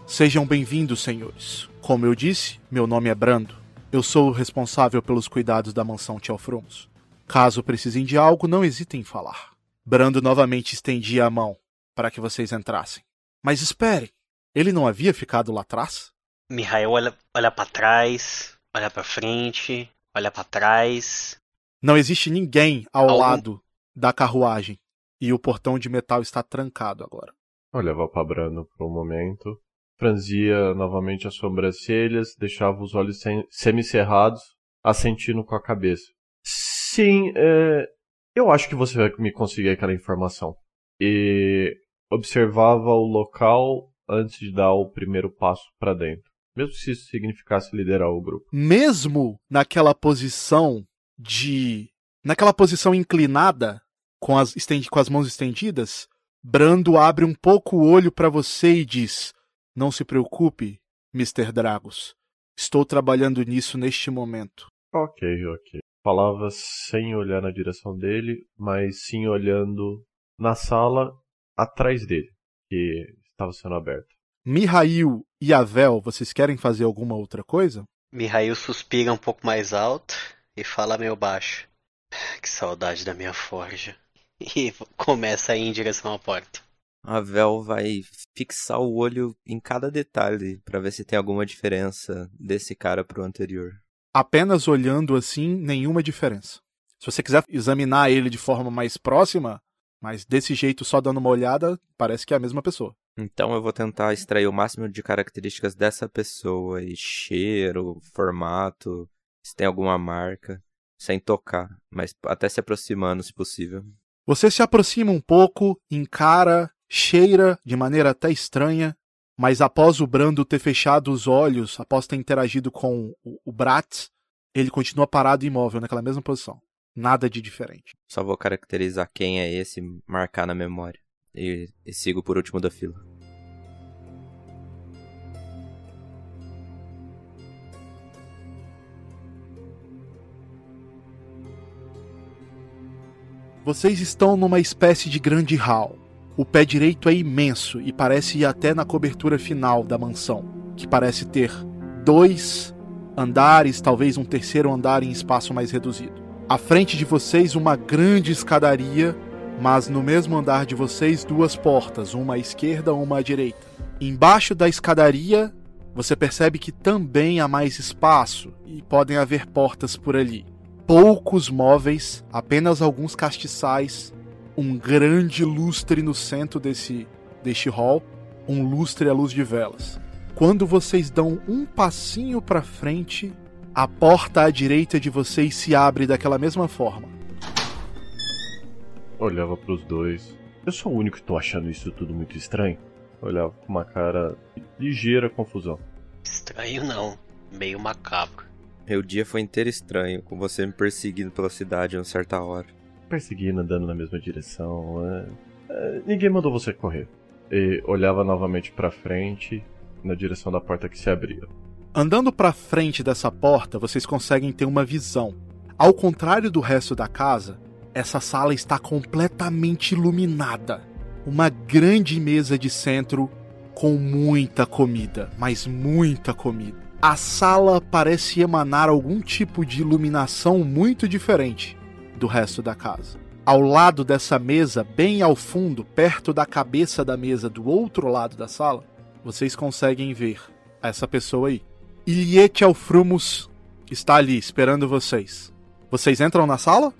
Sejam bem-vindos, senhores. Como eu disse, meu nome é Brando. Eu sou o responsável pelos cuidados da mansão Tchelfrums. Caso precisem de algo, não hesitem em falar. Brando novamente estendia a mão para que vocês entrassem. Mas esperem, ele não havia ficado lá atrás? Mihail olha, olha para trás, olha para frente, olha para trás. Não existe ninguém ao Algum- lado da carruagem e o portão de metal está trancado agora. Olhava pra Brando por um momento, franzia novamente as sobrancelhas, deixava os olhos sem- semicerrados, assentindo com a cabeça. Sim, é, eu acho que você vai me conseguir aquela informação. E observava o local antes de dar o primeiro passo pra dentro, mesmo se isso significasse liderar o grupo. Mesmo naquela posição de. naquela posição inclinada, com as, estendi- com as mãos estendidas, Brando abre um pouco o olho para você e diz: Não se preocupe, Mr. Dragos. Estou trabalhando nisso neste momento. Ok, ok. Falava sem olhar na direção dele, mas sim olhando na sala atrás dele, que estava sendo aberta. Mihail e Avel, vocês querem fazer alguma outra coisa? Mihail suspira um pouco mais alto e fala meio baixo. Que saudade da minha forja. E começa a ir em direção à porta. A Vel vai fixar o olho em cada detalhe pra ver se tem alguma diferença desse cara pro anterior. Apenas olhando assim, nenhuma diferença. Se você quiser examinar ele de forma mais próxima, mas desse jeito só dando uma olhada, parece que é a mesma pessoa. Então eu vou tentar extrair o máximo de características dessa pessoa, e cheiro, formato, se tem alguma marca, sem tocar, mas até se aproximando se possível. Você se aproxima um pouco, encara, cheira de maneira até estranha, mas após o Brando ter fechado os olhos, após ter interagido com o, Bratz, ele continua parado e imóvel naquela mesma posição. Nada de diferente. Só vou caracterizar quem é esse e marcar na memória. E, e sigo por último da fila. Vocês estão numa espécie de grande hall. O pé direito é imenso e parece ir até na cobertura final da mansão, que parece ter dois andares, talvez um terceiro andar em espaço mais reduzido. À frente de vocês, uma grande escadaria, mas no mesmo andar de vocês, duas portas, uma à esquerda, uma à direita. Embaixo da escadaria, você percebe que também há mais espaço e podem haver portas por ali poucos móveis, apenas alguns castiçais, um grande lustre no centro desse deste hall, um lustre à luz de velas. Quando vocês dão um passinho para frente, a porta à direita de vocês se abre daquela mesma forma. Olhava pros dois. Eu sou o único que tô achando isso tudo muito estranho. Olhava com uma cara de ligeira confusão. Estranho não, meio macabro. Meu dia foi inteiro estranho, com você me perseguindo pela cidade a uma certa hora. Perseguindo, andando na mesma direção. é. É, ninguém mandou você correr. E olhava novamente pra frente, na direção da porta que se abria. Andando para frente dessa porta, vocês conseguem ter uma visão. Ao contrário do resto da casa, essa sala está completamente iluminada. Uma grande mesa de centro com muita comida, mas muita comida. A sala parece emanar algum tipo de iluminação muito diferente do resto da casa. Ao lado dessa mesa, bem ao fundo, perto da cabeça da mesa do outro lado da sala, vocês conseguem ver essa pessoa aí. Iliete Alfrumus está ali esperando vocês. Vocês entram na sala?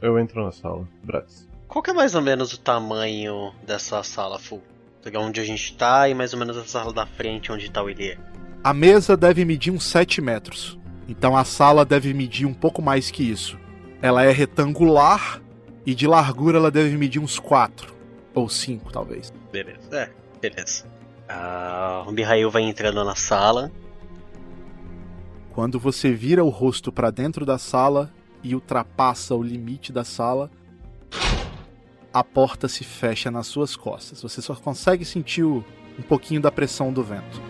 Eu entro na sala, Bratz. Qual que é mais ou menos o tamanho dessa sala full? Pegar onde a gente tá e mais ou menos a sala da frente onde tá o Ilie. A mesa deve medir uns 7 metros. Então a sala deve medir um pouco mais que isso. Ela é retangular e de largura ela deve medir uns 4 ou 5 talvez. Beleza, é, beleza. Ah, o Mihail vai entrando na sala. Quando você vira o rosto para dentro da sala e ultrapassa o limite da sala, a porta se fecha nas suas costas. Você só consegue sentir um pouquinho da pressão do vento.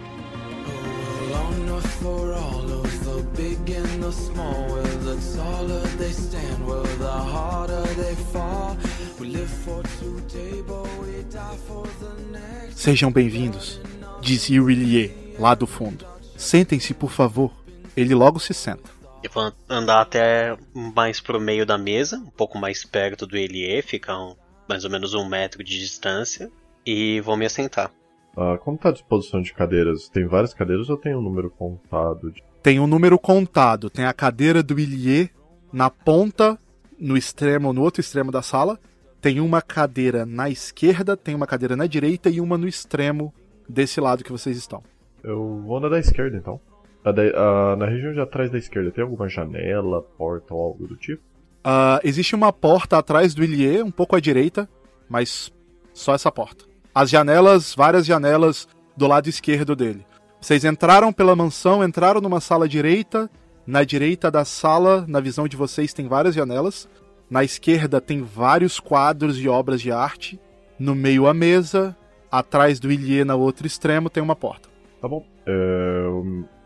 Sejam bem-vindos, diz Irillier, lá do fundo. Sentem-se, por favor. Ele logo se senta. Eu vou andar até mais pro meio da mesa, um pouco mais perto do Elie, ficar um- mais ou menos um metro de distância, e vou me assentar. Ah, como tá a disposição de cadeiras? Tem várias cadeiras ou tem um número contado? De... Tem um número contado, tem a cadeira do Ilie na ponta, no extremo, no outro extremo da sala. Tem uma cadeira na esquerda, tem uma cadeira na direita e uma no extremo desse lado que vocês estão. Eu vou na da esquerda então. A a- na região de atrás da esquerda, tem alguma janela, porta ou algo do tipo? Ah, existe uma porta atrás do Ilie, um pouco à direita, mas só essa porta. As janelas, várias janelas do lado esquerdo dele. Vocês entraram pela mansão, entraram numa sala direita. Na direita da sala, na visão de vocês, tem várias janelas. Na esquerda tem vários quadros e obras de arte. No meio a mesa. Atrás do Ilie, no outro extremo, tem uma porta. Tá bom. É,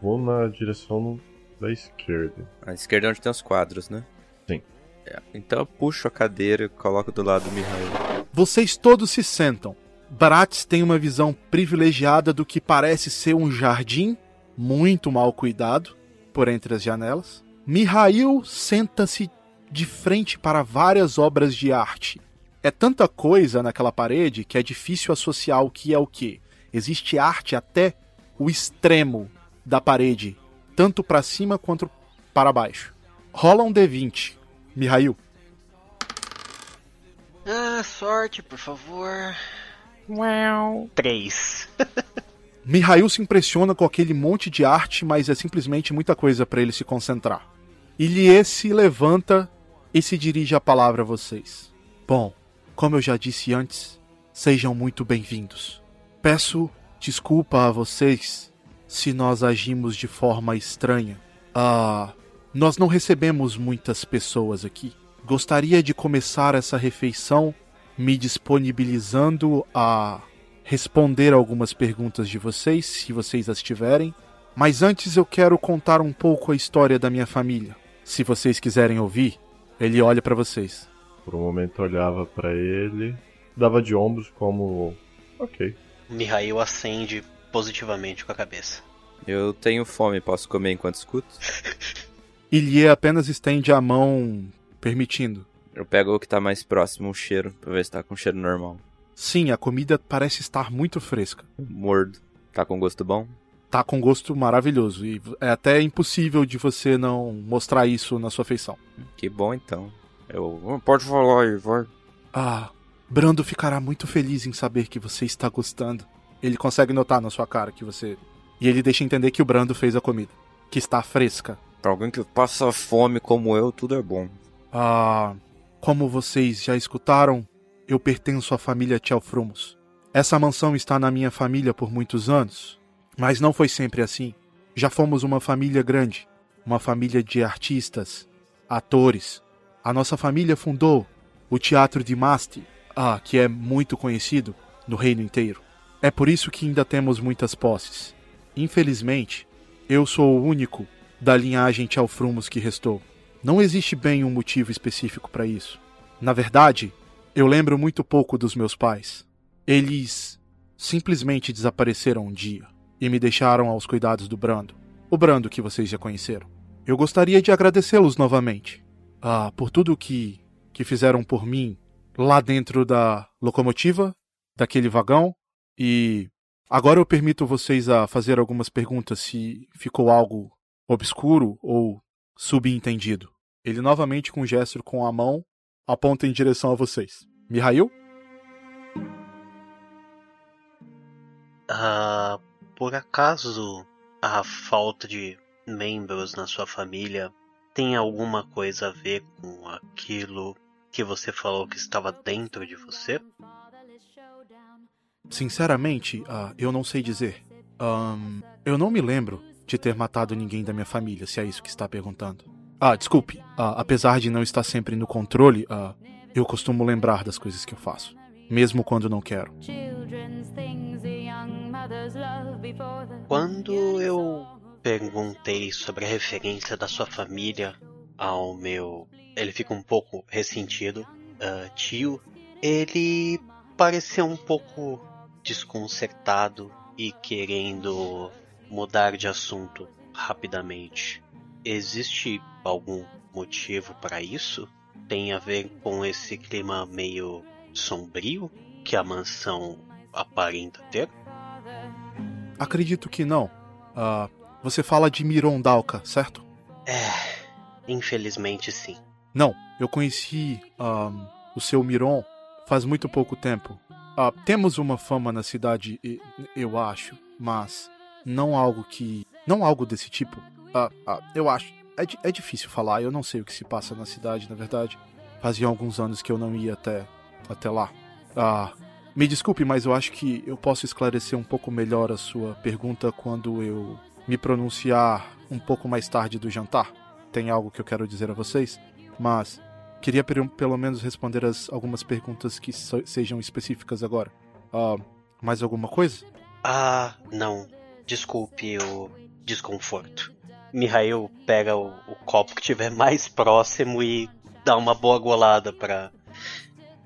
vou na direção da esquerda. À esquerda é onde tem os quadros, né? Sim. É, Então eu puxo a cadeira e coloco do lado do Mihail. Vocês todos se sentam. Bratz tem uma visão privilegiada do que parece ser um jardim, muito mal cuidado, por entre as janelas. Mihail senta-se de frente para várias obras de arte. É tanta coisa naquela parede que é difícil associar o que é o que. Existe arte até o extremo da parede, tanto para cima quanto para baixo. Rola um D20. Mihail. Ah, sorte, por favor. Três. Mihail se impressiona com aquele monte de arte, mas é simplesmente muita coisa para ele se concentrar. Ilie se levanta e se dirige a palavra a vocês. Bom, como eu já disse antes, sejam muito bem-vindos. Peço desculpa a vocês se nós agimos de forma estranha. Ah, nós não recebemos muitas pessoas aqui. Gostaria de começar essa refeição me disponibilizando a responder algumas perguntas de vocês, se vocês as tiverem. Mas antes eu quero contar um pouco a história da minha família. Se vocês quiserem ouvir, ele olha para vocês. Por um momento olhava pra ele, dava de ombros como. Ok. Mihail acende positivamente com a cabeça. Eu tenho fome, posso comer enquanto escuto? Ilie apenas estende a mão, permitindo. Eu pego o que tá mais próximo, o cheiro, pra ver se tá com cheiro normal. Sim, a comida parece estar muito fresca. Mordo. Tá com gosto bom? Tá com gosto maravilhoso e é até impossível de você não mostrar isso na sua feição. Que bom então. Eu. Pode falar aí, vai. Ah, Brando ficará muito feliz em saber que você está gostando. Ele consegue notar na sua cara que você. E ele deixa entender que o Brando fez a comida. Que está fresca. Pra alguém que passa fome como eu, tudo é bom. Ah, como vocês já escutaram, eu pertenço à família Tchelfrumos. Essa mansão está na minha família por muitos anos, mas não foi sempre assim. Já fomos uma família grande, uma família de artistas, atores. A nossa família fundou o Teatro de Masti, ah, que é muito conhecido no reino inteiro. É por isso que ainda temos muitas posses. Infelizmente, eu sou o único da linhagem Tchelfrumos que restou. Não existe bem um motivo específico para isso. Na verdade, eu lembro muito pouco dos meus pais. Eles simplesmente desapareceram um dia e me deixaram aos cuidados do Brando. O Brando que vocês já conheceram. Eu gostaria de agradecê-los novamente. Ah, por tudo que que fizeram por mim lá dentro da locomotiva, daquele vagão e agora eu permito vocês a fazer algumas perguntas se ficou algo obscuro ou subentendido. Ele novamente com um gesto com a mão aponta em direção a vocês. Mihail? Ah, por acaso a falta de membros na sua família tem alguma coisa a ver com aquilo que você falou que estava dentro de você? Sinceramente, ah, eu não sei dizer. Ahn, eu não me lembro de ter matado ninguém da minha família, se é isso que está perguntando. Ah, desculpe. Ah, apesar de não estar sempre no controle, ah, Eu costumo lembrar das coisas que eu faço, mesmo quando não quero. Quando eu perguntei sobre a referência da sua família ao meu. Ele fica um pouco ressentido, ah, tio. Ele pareceu um pouco desconcertado e querendo mudar de assunto rapidamente. Existe algum motivo para isso? Tem a ver com esse clima meio sombrio que a mansão aparenta ter? Acredito que não. Ah, você fala de Mirondalca, certo? É, infelizmente sim. Não, eu conheci ahn, o seu Miron faz muito pouco tempo. Ah, temos uma fama na cidade, eu acho, mas não algo que. Não algo desse tipo. Ah, ah, eu acho. É, é difícil falar, eu não sei o que se passa na cidade, na verdade. Fazia alguns anos que eu não ia até, até lá. Ah, me desculpe, mas eu acho que eu posso esclarecer um pouco melhor a sua pergunta quando eu me pronunciar um pouco mais tarde do jantar. Tem algo que eu quero dizer a vocês, mas queria pelo menos responder as, algumas perguntas que so- sejam específicas agora. Ah, mais alguma coisa? Ah, não. Desculpe o desconforto. Mihail pega o, o copo que tiver mais próximo e dá uma boa golada pra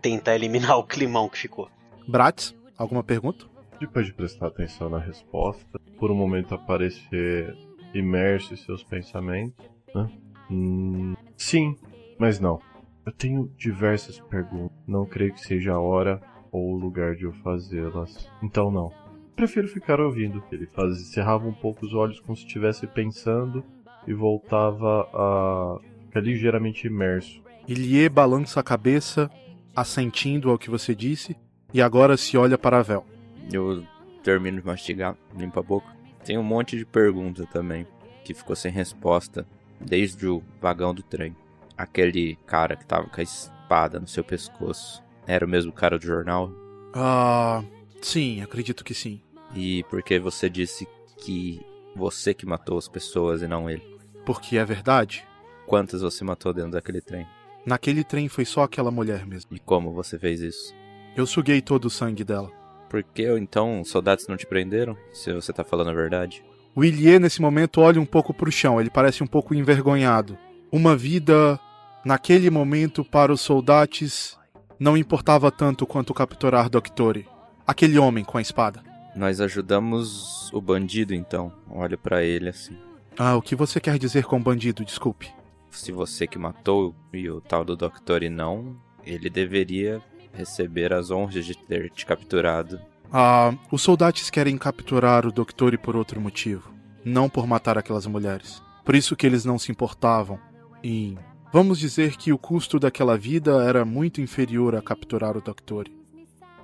tentar eliminar o climão que ficou. Bratz, alguma pergunta? Depois de prestar atenção na resposta, por um momento aparecer imerso em seus pensamentos, né? Hum, sim, mas não. Eu tenho diversas perguntas. Não creio que seja a hora ou o lugar de eu fazê-las. Então não. Prefiro ficar ouvindo. Ele faz, cerrava um pouco os olhos como se estivesse pensando e voltava a ficar ligeiramente imerso. Ilie balança a cabeça, assentindo ao que você disse, e agora se olha para a Vel. Eu termino de mastigar, limpo a boca. Tem um monte de pergunta também, que ficou sem resposta, desde o vagão do trem. Aquele cara que tava com a espada no seu pescoço, era o mesmo cara do jornal? Ah, sim, acredito que sim. E por que você disse que você que matou as pessoas e não ele? Porque é verdade. Quantas você matou dentro daquele trem? Naquele trem foi só aquela mulher mesmo. E como você fez isso? Eu suguei todo o sangue dela. Por que então os soldados não te prenderam? Se você tá falando a verdade. O Ilie, nesse momento, olha um pouco pro chão. Ele parece um pouco envergonhado. Uma vida, naquele momento, para os soldados, não importava tanto quanto capturar Doctore. Aquele homem com a espada. Nós ajudamos o bandido então. Olha pra ele assim. Ah, o que você quer dizer com bandido? Desculpe. Se você que matou e o tal do Doctor não, ele deveria receber as honras de ter te capturado. Ah, os soldados querem capturar o Doctore por outro motivo. Não por matar aquelas mulheres. Por isso que eles não se importavam em... Vamos dizer que o custo daquela vida era muito inferior a capturar o Doctore.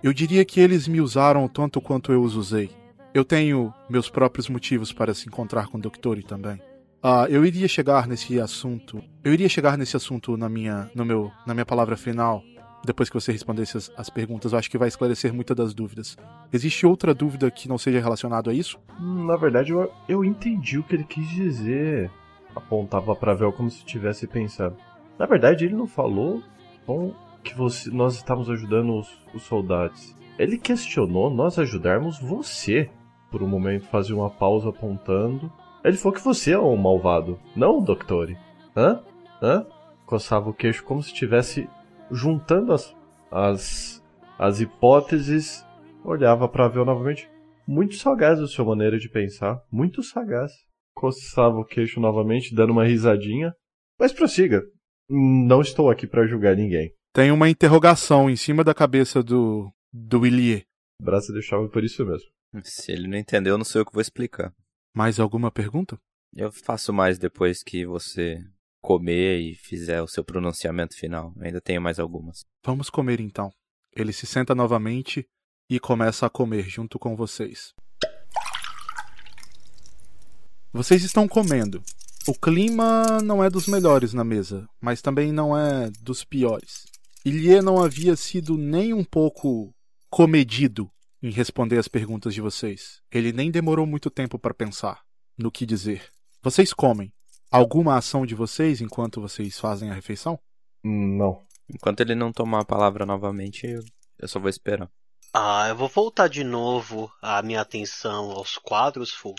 Eu diria que eles me usaram tanto quanto eu os usei. Eu tenho meus próprios motivos para se encontrar com o Doctore também. Ah, eu iria chegar nesse assunto. Eu iria chegar nesse assunto na minha, no meu, na minha palavra final, depois que você respondesse as, as perguntas. Eu acho que vai esclarecer muitas das dúvidas. Existe outra dúvida que não seja relacionada a isso? Hum, Na verdade, eu, eu entendi o que ele quis dizer. Apontava pra Vel como se estivesse pensando. Na verdade, ele não falou com que você, nós estávamos ajudando os, os soldados. Ele questionou nós ajudarmos você. Por um momento fazia uma pausa apontando. Ele falou que você é um malvado, não o Doctore. Hã? Hã? Coçava o queixo como se estivesse juntando as, as, as hipóteses. Olhava pra Vel novamente. Muito sagaz a sua maneira de pensar. Muito sagaz. Coçava o queixo novamente, dando uma risadinha. Mas prossiga. Não estou aqui para julgar ninguém. Tem uma interrogação em cima da cabeça do. do Ilie. O braço deixava por isso mesmo. Se ele não entendeu, não sei o que vou explicar. Mais alguma pergunta? Eu faço mais depois que você comer e fizer o seu pronunciamento final. Eu ainda tenho mais algumas. Vamos comer então. Ele se senta novamente e começa a comer junto com vocês. Vocês estão comendo. O clima não é dos melhores na mesa, mas também não é dos piores. Ilie não havia sido nem um pouco comedido em responder as perguntas de vocês. Ele nem demorou muito tempo para pensar no que dizer. Vocês comem. Alguma ação de vocês enquanto vocês fazem a refeição? Hum, Não. Enquanto ele não tomar a palavra novamente, eu, só vou esperar. Ah, eu vou voltar de novo a minha atenção aos quadros, Fu.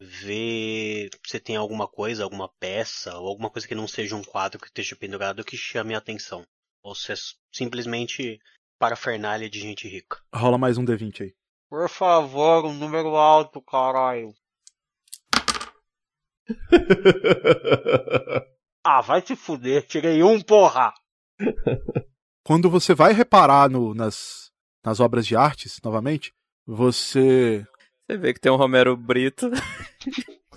Ver se tem alguma coisa, alguma peça, ou alguma coisa que não seja um quadro que esteja pendurado que chame a atenção. Ou se é simplesmente parafernália de gente rica. Rola mais um D20 aí. Por favor, um número alto, caralho. Ah, vai se fuder, tirei um, porra! Quando você vai reparar no- nas, nas obras de artes, novamente, você. Você vê que tem um Romero Brito.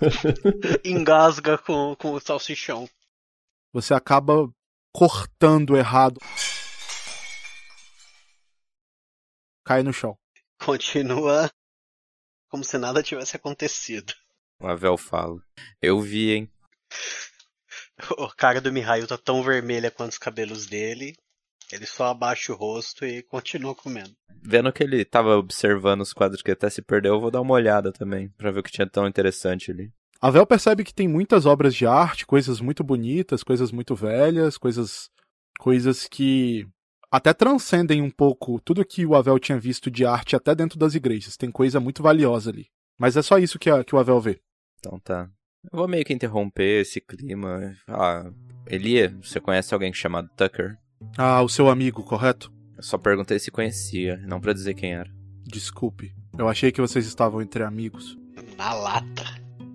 Engasga com, com o salsichão. Você acaba cortando errado. Cai no chão. Continua como se nada tivesse acontecido. O Avel fala. Eu vi, hein? O cara do Mihail tá tão vermelha quanto os cabelos dele. Ele só abaixa o rosto e continua comendo. Vendo que ele tava observando os quadros que até se perdeu, eu vou dar uma olhada também, pra ver o que tinha tão interessante ali. A Vel percebe que tem muitas obras de arte, coisas muito bonitas, coisas muito velhas, coisas coisas que até transcendem um pouco tudo que o Avel tinha visto de arte até dentro das igrejas. Tem coisa muito valiosa ali. Mas é só isso que, a- que o Avel vê. Então tá. Eu vou meio que interromper esse clima. Ah, Elia, você conhece alguém chamado Tucker? Ah, o seu amigo, correto? Eu só perguntei se conhecia, não pra dizer quem era. Desculpe. Eu achei que vocês estavam entre amigos. Na lata.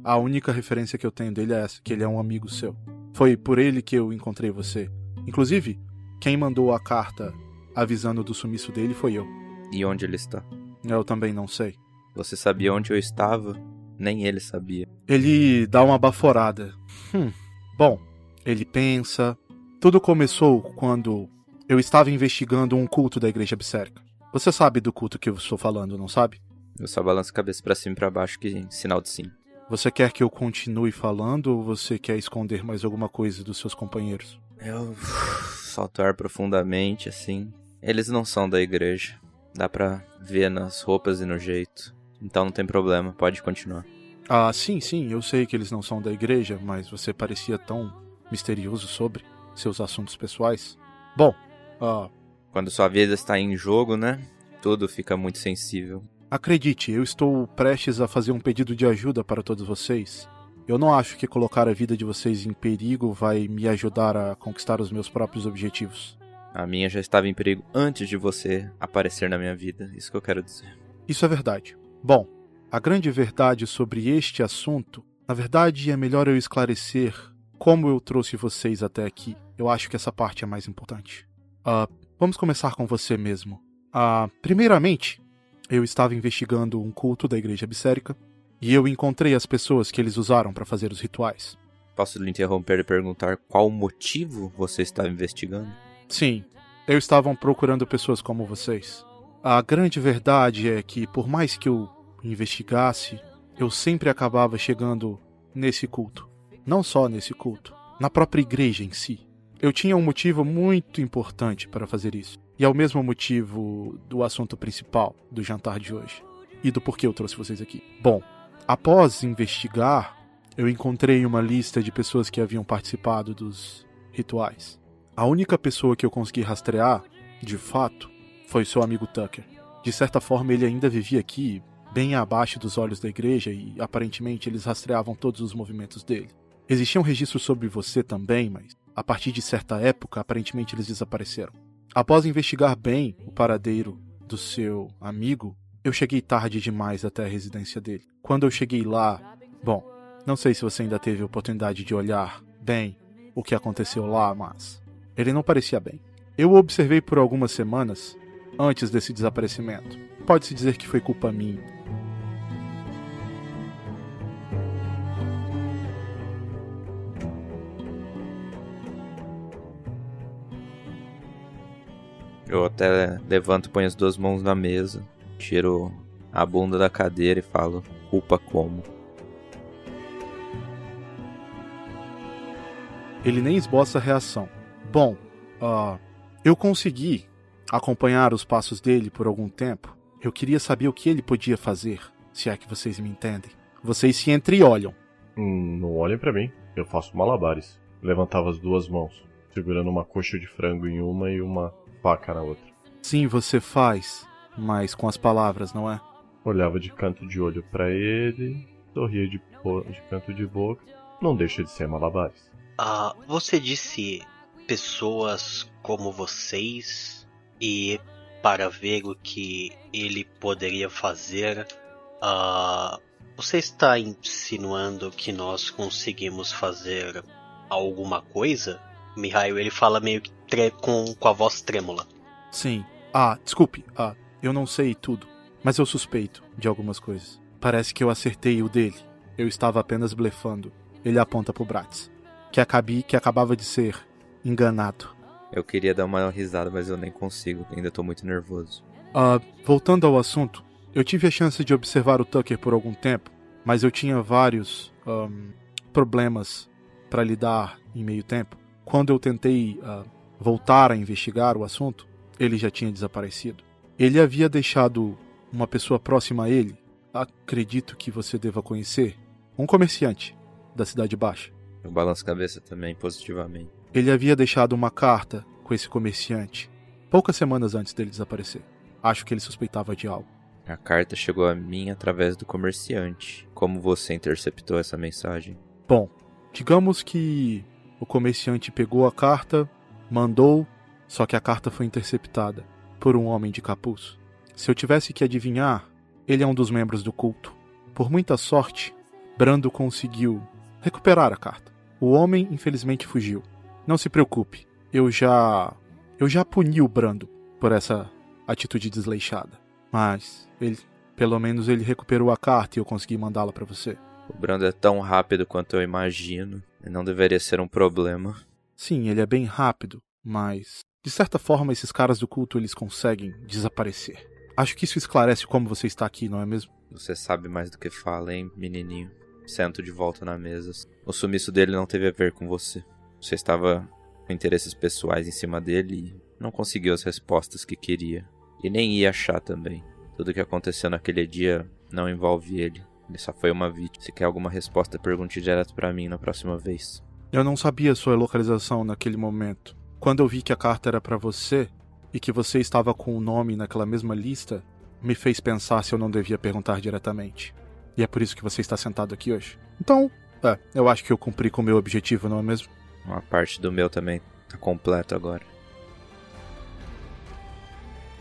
A única referência que eu tenho dele é essa, que ele é um amigo seu. Foi por ele que eu encontrei você. Inclusive, quem mandou a carta avisando do sumiço dele foi eu. E onde ele está? Eu também não sei. Você sabia onde eu estava? Nem ele sabia. Ele dá uma baforada. Hum. Bom, ele pensa. Tudo começou quando eu estava investigando um culto da igreja absérica. Você sabe do culto que eu estou falando, não sabe? Eu só balanço a cabeça pra cima e pra baixo, que sinal de sim. Você quer que eu continue falando ou você quer esconder mais alguma coisa dos seus companheiros? Eu solto ar profundamente, assim. Eles não são da igreja. Dá pra ver nas roupas e no jeito. Então não tem problema, pode continuar. Ah, sim, sim, eu sei que eles não são da igreja, mas você parecia tão misterioso sobre seus assuntos pessoais. Bom, ah, Quando sua vida está em jogo, né? Tudo fica muito sensível. acredite, eu estou prestes a fazer um pedido de ajuda para todos vocês. Eu não acho que colocar a vida de vocês em perigo vai me ajudar a conquistar os meus próprios objetivos. A minha já estava em perigo antes de você aparecer na minha vida. Isso que eu quero dizer. Isso é verdade. Bom, a grande verdade sobre este assunto, na verdade, é melhor eu esclarecer como eu trouxe vocês até aqui. Eu acho que essa parte é mais importante. Ah, vamos começar com você mesmo. Ah, primeiramente, eu estava investigando um culto da igreja absérica e eu encontrei as pessoas que eles usaram para fazer os rituais. Posso lhe interromper e perguntar qual motivo você estava investigando? Sim, eu estavam procurando pessoas como vocês. A grande verdade é que, por mais que eu investigasse, eu sempre acabava chegando nesse culto. Não só nesse culto, na própria igreja em si. Eu tinha um motivo muito importante para fazer isso. E é o mesmo motivo do assunto principal do jantar de hoje. E do porquê eu trouxe vocês aqui. Bom, após investigar, eu encontrei uma lista de pessoas que haviam participado dos rituais. A única pessoa que eu consegui rastrear, de fato, foi seu amigo Tucker. De certa forma, ele ainda vivia aqui, bem abaixo dos olhos da igreja, e aparentemente eles rastreavam todos os movimentos dele. Existiam registros sobre você também, mas a partir de certa época, aparentemente eles desapareceram. Após investigar bem o paradeiro do seu amigo, eu cheguei tarde demais até a residência dele. Quando eu cheguei lá, bom, não sei se você ainda teve oportunidade de olhar bem o que aconteceu lá, mas ele não parecia bem. Eu o observei por algumas semanas antes desse desaparecimento. Pode-se dizer que foi culpa minha. Eu até levanto, ponho as duas mãos na mesa, tiro a bunda da cadeira e falo: culpa como? Ele nem esboça reação. Bom, ah, eu consegui acompanhar os passos dele por algum tempo. Eu queria saber o que ele podia fazer, se é que vocês me entendem. Vocês se entreolham. Hum, não olhem pra mim. Eu faço malabares. Levantava as duas mãos. segurando uma coxa de frango em uma e uma faca na outra. Sim, você faz, mas com as palavras, não é? Olhava de canto de olho para ele, sorria de, de canto de boca. Não deixa de ser malabares. Ah, você disse pessoas como vocês e para ver o que ele poderia fazer. Ah, você está insinuando que nós conseguimos fazer alguma coisa? Mihail, ele fala meio que com, com a voz trêmula. Sim. Ah, desculpe. Ah, eu não sei tudo, mas eu suspeito de algumas coisas. Parece que eu acertei o dele. Eu estava apenas blefando. Ele aponta pro Bratz, que acabi que acabava de ser enganado. Eu queria dar uma risada, mas eu nem consigo. Ainda tô muito nervoso. Ah, voltando ao assunto, eu tive a chance de observar o Tucker por algum tempo, mas eu tinha vários um, problemas para lidar em meio tempo. Quando eu tentei uh, voltar a investigar o assunto, ele já tinha desaparecido. Ele havia deixado uma pessoa próxima a ele, acredito que você deva conhecer, um comerciante da Cidade Baixa. Eu balanço a cabeça também positivamente. Ele havia deixado uma carta com esse comerciante, poucas semanas antes dele desaparecer. Acho que ele suspeitava de algo. A carta chegou a mim através do comerciante. Como você interceptou essa mensagem? Bom, digamos que o comerciante pegou a carta, mandou, só que a carta foi interceptada por um homem de capuz. Se eu tivesse que adivinhar, ele é um dos membros do culto. Por muita sorte, Brando conseguiu recuperar a carta. O homem infelizmente fugiu. Não se preocupe, eu já eu já puni o Brando por essa atitude desleixada. Mas ele, pelo menos ele recuperou a carta e eu consegui mandá-la para você. O Brando é tão rápido quanto eu imagino. Não deveria ser um problema. Sim, ele é bem rápido, mas de certa forma esses caras do culto eles conseguem desaparecer. Acho que isso esclarece como você está aqui, não é mesmo? Você sabe mais do que fala, hein, menininho? Sento de volta na mesa. O sumiço dele não teve a ver com você. Você estava com interesses pessoais em cima dele e não conseguiu as respostas que queria. E nem ia achar também. Tudo que aconteceu naquele dia não envolve ele. Ele só foi uma vítima. Se quer alguma resposta, pergunte direto para mim na próxima vez. Eu não sabia sua localização naquele momento. Quando eu vi que a carta era para você e que você estava com o nome naquela mesma lista, me fez pensar se eu não devia perguntar diretamente. E é por isso que você está sentado aqui hoje. Então, é, eu acho que eu cumpri com o meu objetivo, não é mesmo? Uma parte do meu também tá completo agora.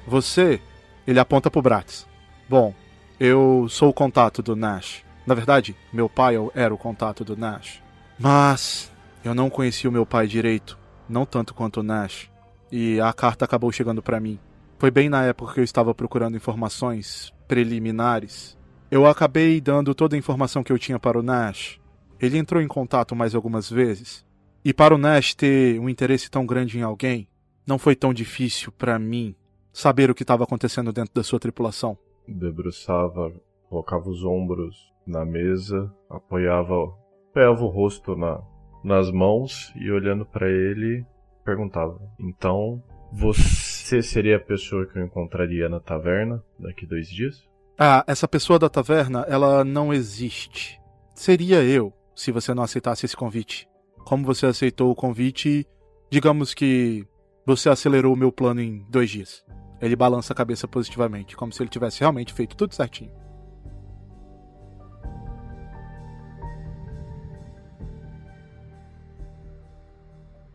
Você, ele aponta pro Bratz. Bom, eu sou o contato do Nash. Na verdade, meu pai era o contato do Nash. Mas eu não conheci o meu pai direito, não tanto quanto o Nash. E a carta acabou chegando para mim. Foi bem na época que eu estava procurando informações preliminares. Eu acabei dando toda a informação que eu tinha para o Nash. Ele entrou em contato mais algumas vezes. E para o Nash ter um interesse tão grande em alguém, não foi tão difícil para mim saber o que estava acontecendo dentro da sua tripulação. Debruçava, colocava os ombros na mesa, apoiava, apoiava o rosto na, nas mãos e olhando para ele perguntava: Então, você seria a pessoa que eu encontraria na taverna daqui dois dias? Ah, essa pessoa da taverna, ela não existe. Seria eu, se você não aceitasse esse convite. Como você aceitou o convite, digamos que você acelerou o meu plano em dois dias. Ele balança a cabeça positivamente, como se ele tivesse realmente feito tudo certinho.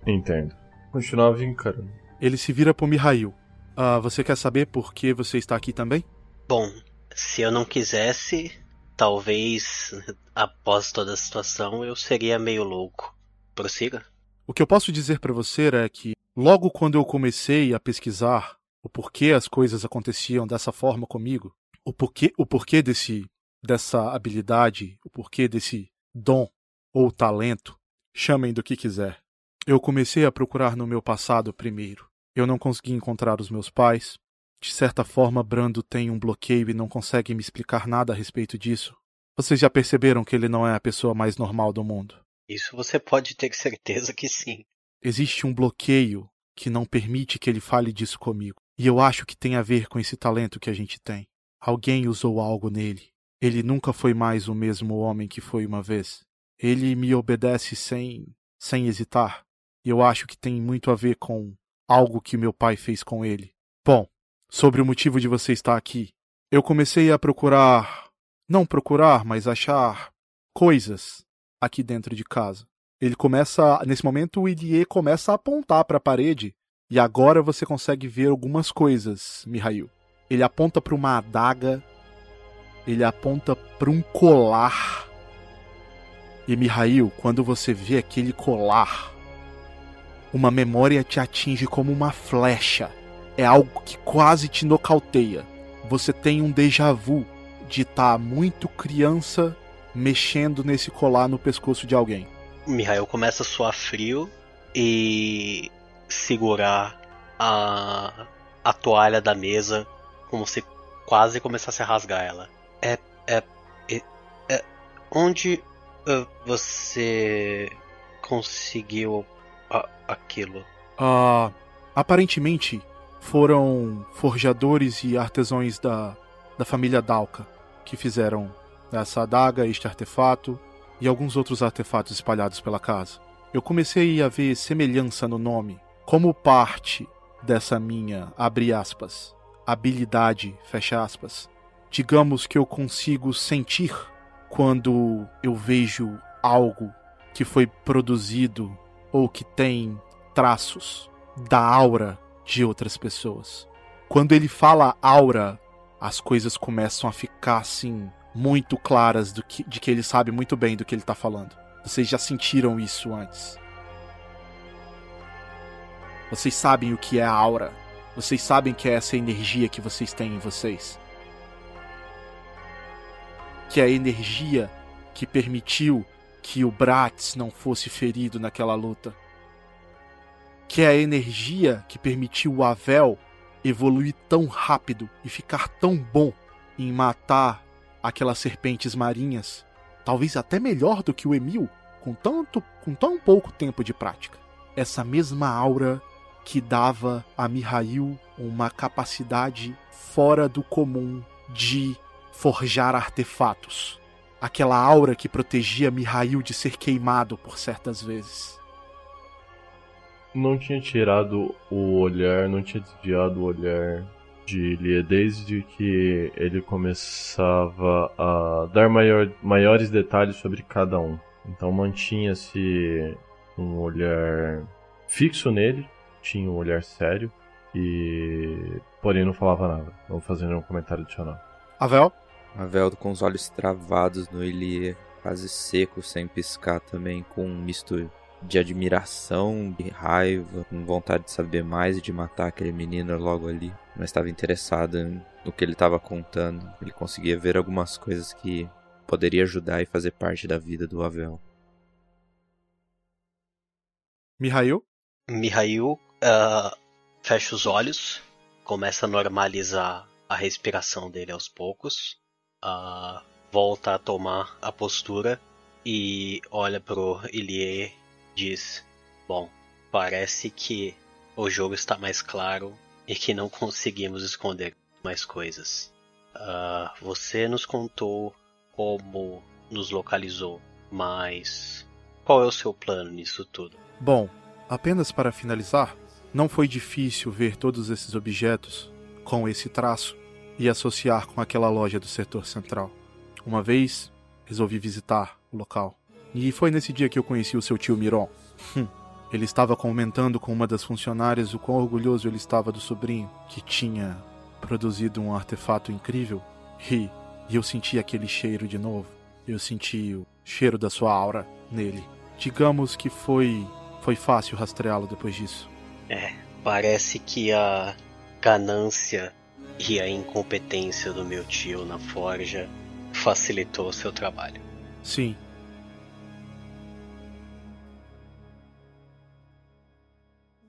Entendo. Continuava encarando. Ele se vira pro Mihail. Ah, você quer saber por que você está aqui também? Bom, se eu não quisesse, talvez após toda a situação eu seria meio louco. Prossiga. O que eu posso dizer para você é que logo quando eu comecei a pesquisar o porquê as coisas aconteciam dessa forma comigo, o porquê, o porquê desse dessa habilidade, o porquê desse dom ou talento, chamem do que quiser. Eu comecei a procurar no meu passado primeiro. Eu não consegui encontrar os meus pais. De certa forma, Brando tem um bloqueio e não consegue me explicar nada a respeito disso. Vocês já perceberam que ele não é a pessoa mais normal do mundo? Isso você pode ter certeza que sim. Existe um bloqueio que não permite que ele fale disso comigo. E eu acho que tem a ver com esse talento que a gente tem. Alguém usou algo nele. Ele nunca foi mais o mesmo homem que foi uma vez. Ele me obedece sem sem hesitar. E eu acho que tem muito a ver com algo que meu pai fez com ele. Bom, sobre o motivo de você estar aqui. Eu comecei a procurar. Não procurar, mas achar coisas aqui dentro de casa. Ele começa. Nesse momento, o Ilie começa a apontar para a parede. E agora você consegue ver algumas coisas, Mihail. Ele aponta para uma adaga. Ele aponta para um colar. E Mihail, quando você vê aquele colar, uma memória te atinge como uma flecha. É algo que quase te nocauteia. Você tem um déjà vu de estar muito criança mexendo nesse colar no pescoço de alguém. Mihail começa a suar frio e segurar a, a toalha da mesa como se quase começasse a rasgar ela. É. É. É. é onde uh, você conseguiu aquilo? Ah, aparentemente foram forjadores e artesãos da, da família Dalka que fizeram essa adaga, este artefato e alguns outros artefatos espalhados pela casa. Eu comecei a ver semelhança no nome, como parte dessa minha, abre aspas, habilidade, fecha aspas. Digamos que eu consigo sentir quando eu vejo algo que foi produzido ou que tem traços da aura de outras pessoas. Quando ele fala aura, as coisas começam a ficar assim muito claras do que, de que ele sabe muito bem do que ele está falando. Vocês já sentiram isso antes. Vocês sabem o que é a aura. Vocês sabem que é essa energia que vocês têm em vocês. Que é a energia que permitiu que o Bratz não fosse ferido naquela luta. Que é a energia que permitiu o Avel evoluir tão rápido e ficar tão bom em matar aquelas serpentes marinhas, talvez até melhor do que o Emil, com tanto com tão pouco tempo de prática. Essa mesma aura que dava a Mihail uma capacidade fora do comum de forjar artefatos. Aquela aura que protegia Mihail de ser queimado por certas vezes. Não tinha tirado o olhar, não tinha desviado o olhar de Lia desde que ele começava a dar maior, maiores detalhes sobre cada um. Então mantinha-se um olhar fixo nele, tinha um olhar sério e porém não falava nada, não fazia nenhum comentário adicional. Avel? Avel com os olhos travados no Elie, quase seco, sem piscar também, com um misto de admiração, de raiva, com vontade de saber mais e de matar aquele menino logo ali. Mas estava interessado no que ele estava contando. Ele conseguia ver algumas coisas que poderia ajudar e fazer parte da vida do Avel. Mihail? Mihail ah, fecha os olhos, começa a normalizar a respiração dele aos poucos, ah, volta a tomar a postura e olha pro Ilie diz: Bom, parece que o jogo está mais claro e que não conseguimos esconder mais coisas. Ah, você nos contou como nos localizou, mas qual é o seu plano nisso tudo? Bom, apenas para finalizar, não foi difícil ver todos esses objetos com esse traço e associar com aquela loja do setor central. Uma vez, resolvi visitar o local. E foi nesse dia que eu conheci o seu tio Miron. Hum, ele estava comentando com uma das funcionárias o quão orgulhoso ele estava do sobrinho, que tinha produzido um artefato incrível. E, e eu senti aquele cheiro de novo. Eu senti o cheiro da sua aura nele. Digamos que foi foi fácil rastreá-lo depois disso. É, parece que a ganância e a incompetência do meu tio na forja facilitou o seu trabalho. Sim.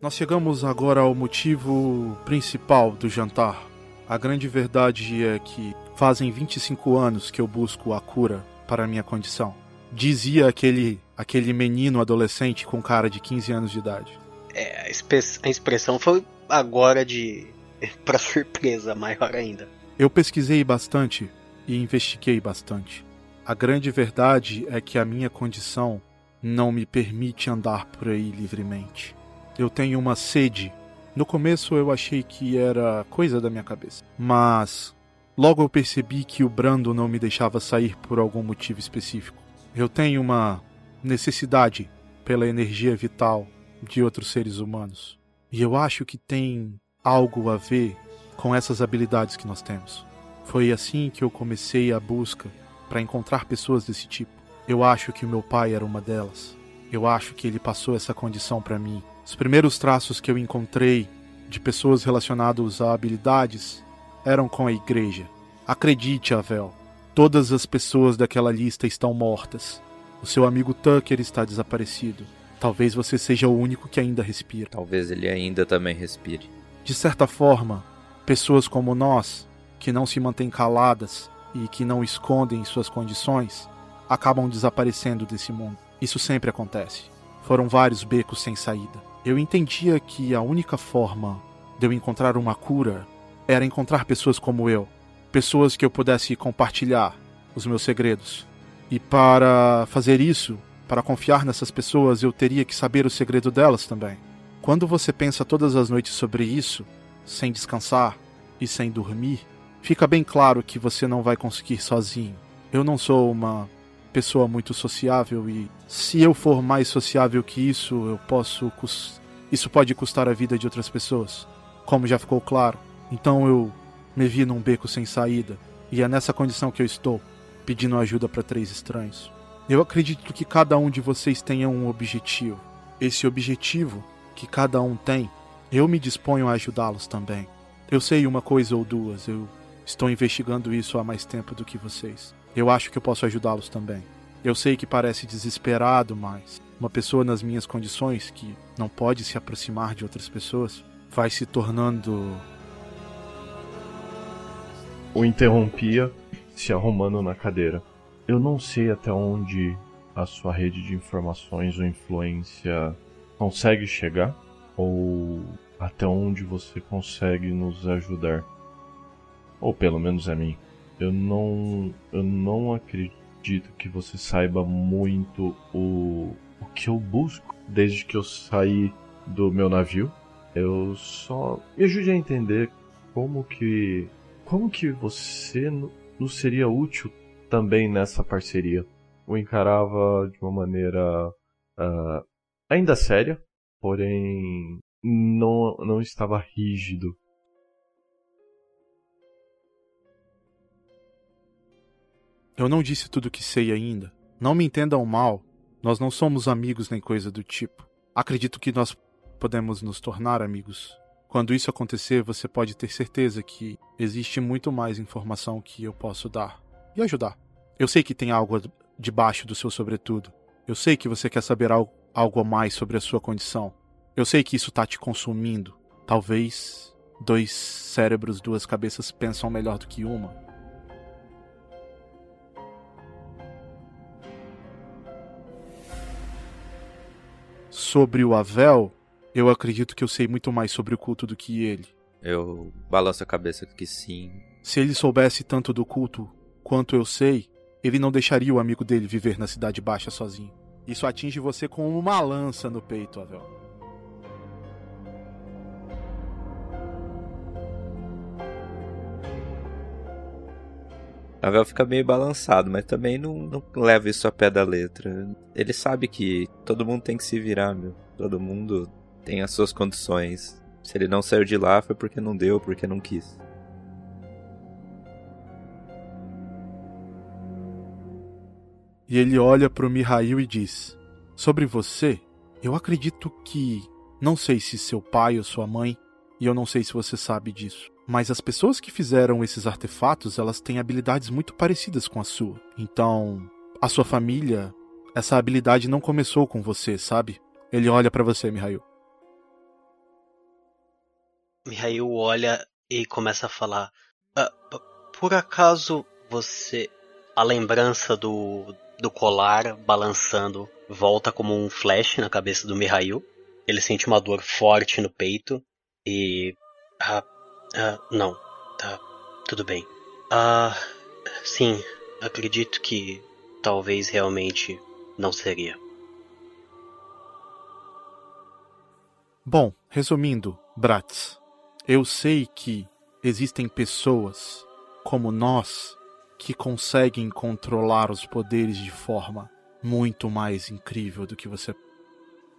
Nós chegamos agora ao motivo principal do jantar. A grande verdade é que fazem 25 anos que eu busco a cura para a minha condição. Dizia aquele aquele menino adolescente com cara de 15 anos de idade. É, a expressão foi agora de. pra surpresa maior ainda. Eu pesquisei bastante e investiguei bastante. A grande verdade é que a minha condição não me permite andar por aí livremente. Eu tenho uma sede. No começo eu achei que era coisa da minha cabeça, mas logo eu percebi que o Brando não me deixava sair por algum motivo específico. Eu tenho uma necessidade pela energia vital de outros seres humanos. E eu acho que tem algo a ver com essas habilidades que nós temos. Foi assim que eu comecei a busca para encontrar pessoas desse tipo. Eu acho que o meu pai era uma delas. Eu acho que ele passou essa condição para mim. Os primeiros traços que eu encontrei de pessoas relacionadas a habilidades eram com a igreja. Acredite, Avel, todas as pessoas daquela lista estão mortas. O seu amigo Tucker está desaparecido. Talvez você seja o único que ainda respira. Talvez ele ainda também respire. De certa forma, pessoas como nós, que não se mantêm caladas e que não escondem suas condições, acabam desaparecendo desse mundo. Isso sempre acontece. Foram vários becos sem saída. Eu entendia que a única forma de eu encontrar uma cura era encontrar pessoas como eu, pessoas que eu pudesse compartilhar os meus segredos. E para fazer isso, para confiar nessas pessoas, eu teria que saber o segredo delas também. Quando você pensa todas as noites sobre isso, sem descansar e sem dormir, fica bem claro que você não vai conseguir sozinho. Eu não sou uma pessoa muito sociável e se eu for mais sociável que isso, eu posso isso pode custar a vida de outras pessoas, como já ficou claro. Então eu me vi num beco sem saída e é nessa condição que eu estou, pedindo ajuda para três estranhos. Eu acredito que cada um de vocês tenha um objetivo. Esse objetivo que cada um tem, eu me disponho a ajudá-los também. Eu sei uma coisa ou duas, eu estou investigando isso há mais tempo do que vocês. Eu acho que eu posso ajudá-los também. Eu sei que parece desesperado, mas uma pessoa nas minhas condições que não pode se aproximar de outras pessoas vai se tornando. O interrompia, se arrumando na cadeira. Eu não sei até onde a sua rede de informações ou influência consegue chegar, ou até onde você consegue nos ajudar. Ou pelo menos a mim. Eu não. Eu não acredito que você saiba muito o, o que eu busco desde que eu saí do meu navio. Eu só. Me ajude a entender como que. Como que você nos seria útil também nessa parceria. O encarava de uma maneira uh, ainda séria, porém não, não estava rígido. Eu não disse tudo o que sei ainda. Não me entendam mal. Nós não somos amigos nem coisa do tipo. Acredito que nós podemos nos tornar amigos. Quando isso acontecer, você pode ter certeza que existe muito mais informação que eu posso dar e ajudar. Eu sei que tem algo debaixo do seu sobretudo. Eu sei que você quer saber algo, algo a mais sobre a sua condição. Eu sei que isso tá te consumindo. Talvez dois cérebros, duas cabeças pensam melhor do que uma. Sobre o Avel, eu acredito que eu sei muito mais sobre o culto do que ele. Eu balanço a cabeça que sim. Se ele soubesse tanto do culto quanto eu sei, ele não deixaria o amigo dele viver na Cidade Baixa sozinho. Isso atinge você com uma lança no peito, Avel. Avel fica meio balançado, mas também não, não leva isso a pé da letra. Ele sabe que todo mundo tem que se virar, meu. Todo mundo tem as suas condições. Se ele não saiu de lá foi porque não deu, porque não quis. E ele olha para o Mihail e diz: Sobre você, eu acredito que. Não sei se seu pai ou sua mãe, e eu não sei se você sabe disso, mas as pessoas que fizeram esses artefatos, elas têm habilidades muito parecidas com a sua. Então, a sua família, essa habilidade não começou com você, sabe? Ele olha para você, Mihail. Mihail olha e começa a falar: ah, Por acaso você. A lembrança do, do colar balançando volta como um flash na cabeça do Mihail. Ele sente uma dor forte no peito e. Ah, ah não, tá, tudo bem. Ah, sim, acredito que talvez realmente não seria. Bom, resumindo, Bratz, eu sei que existem pessoas como nós que conseguem controlar os poderes de forma muito mais incrível do que você.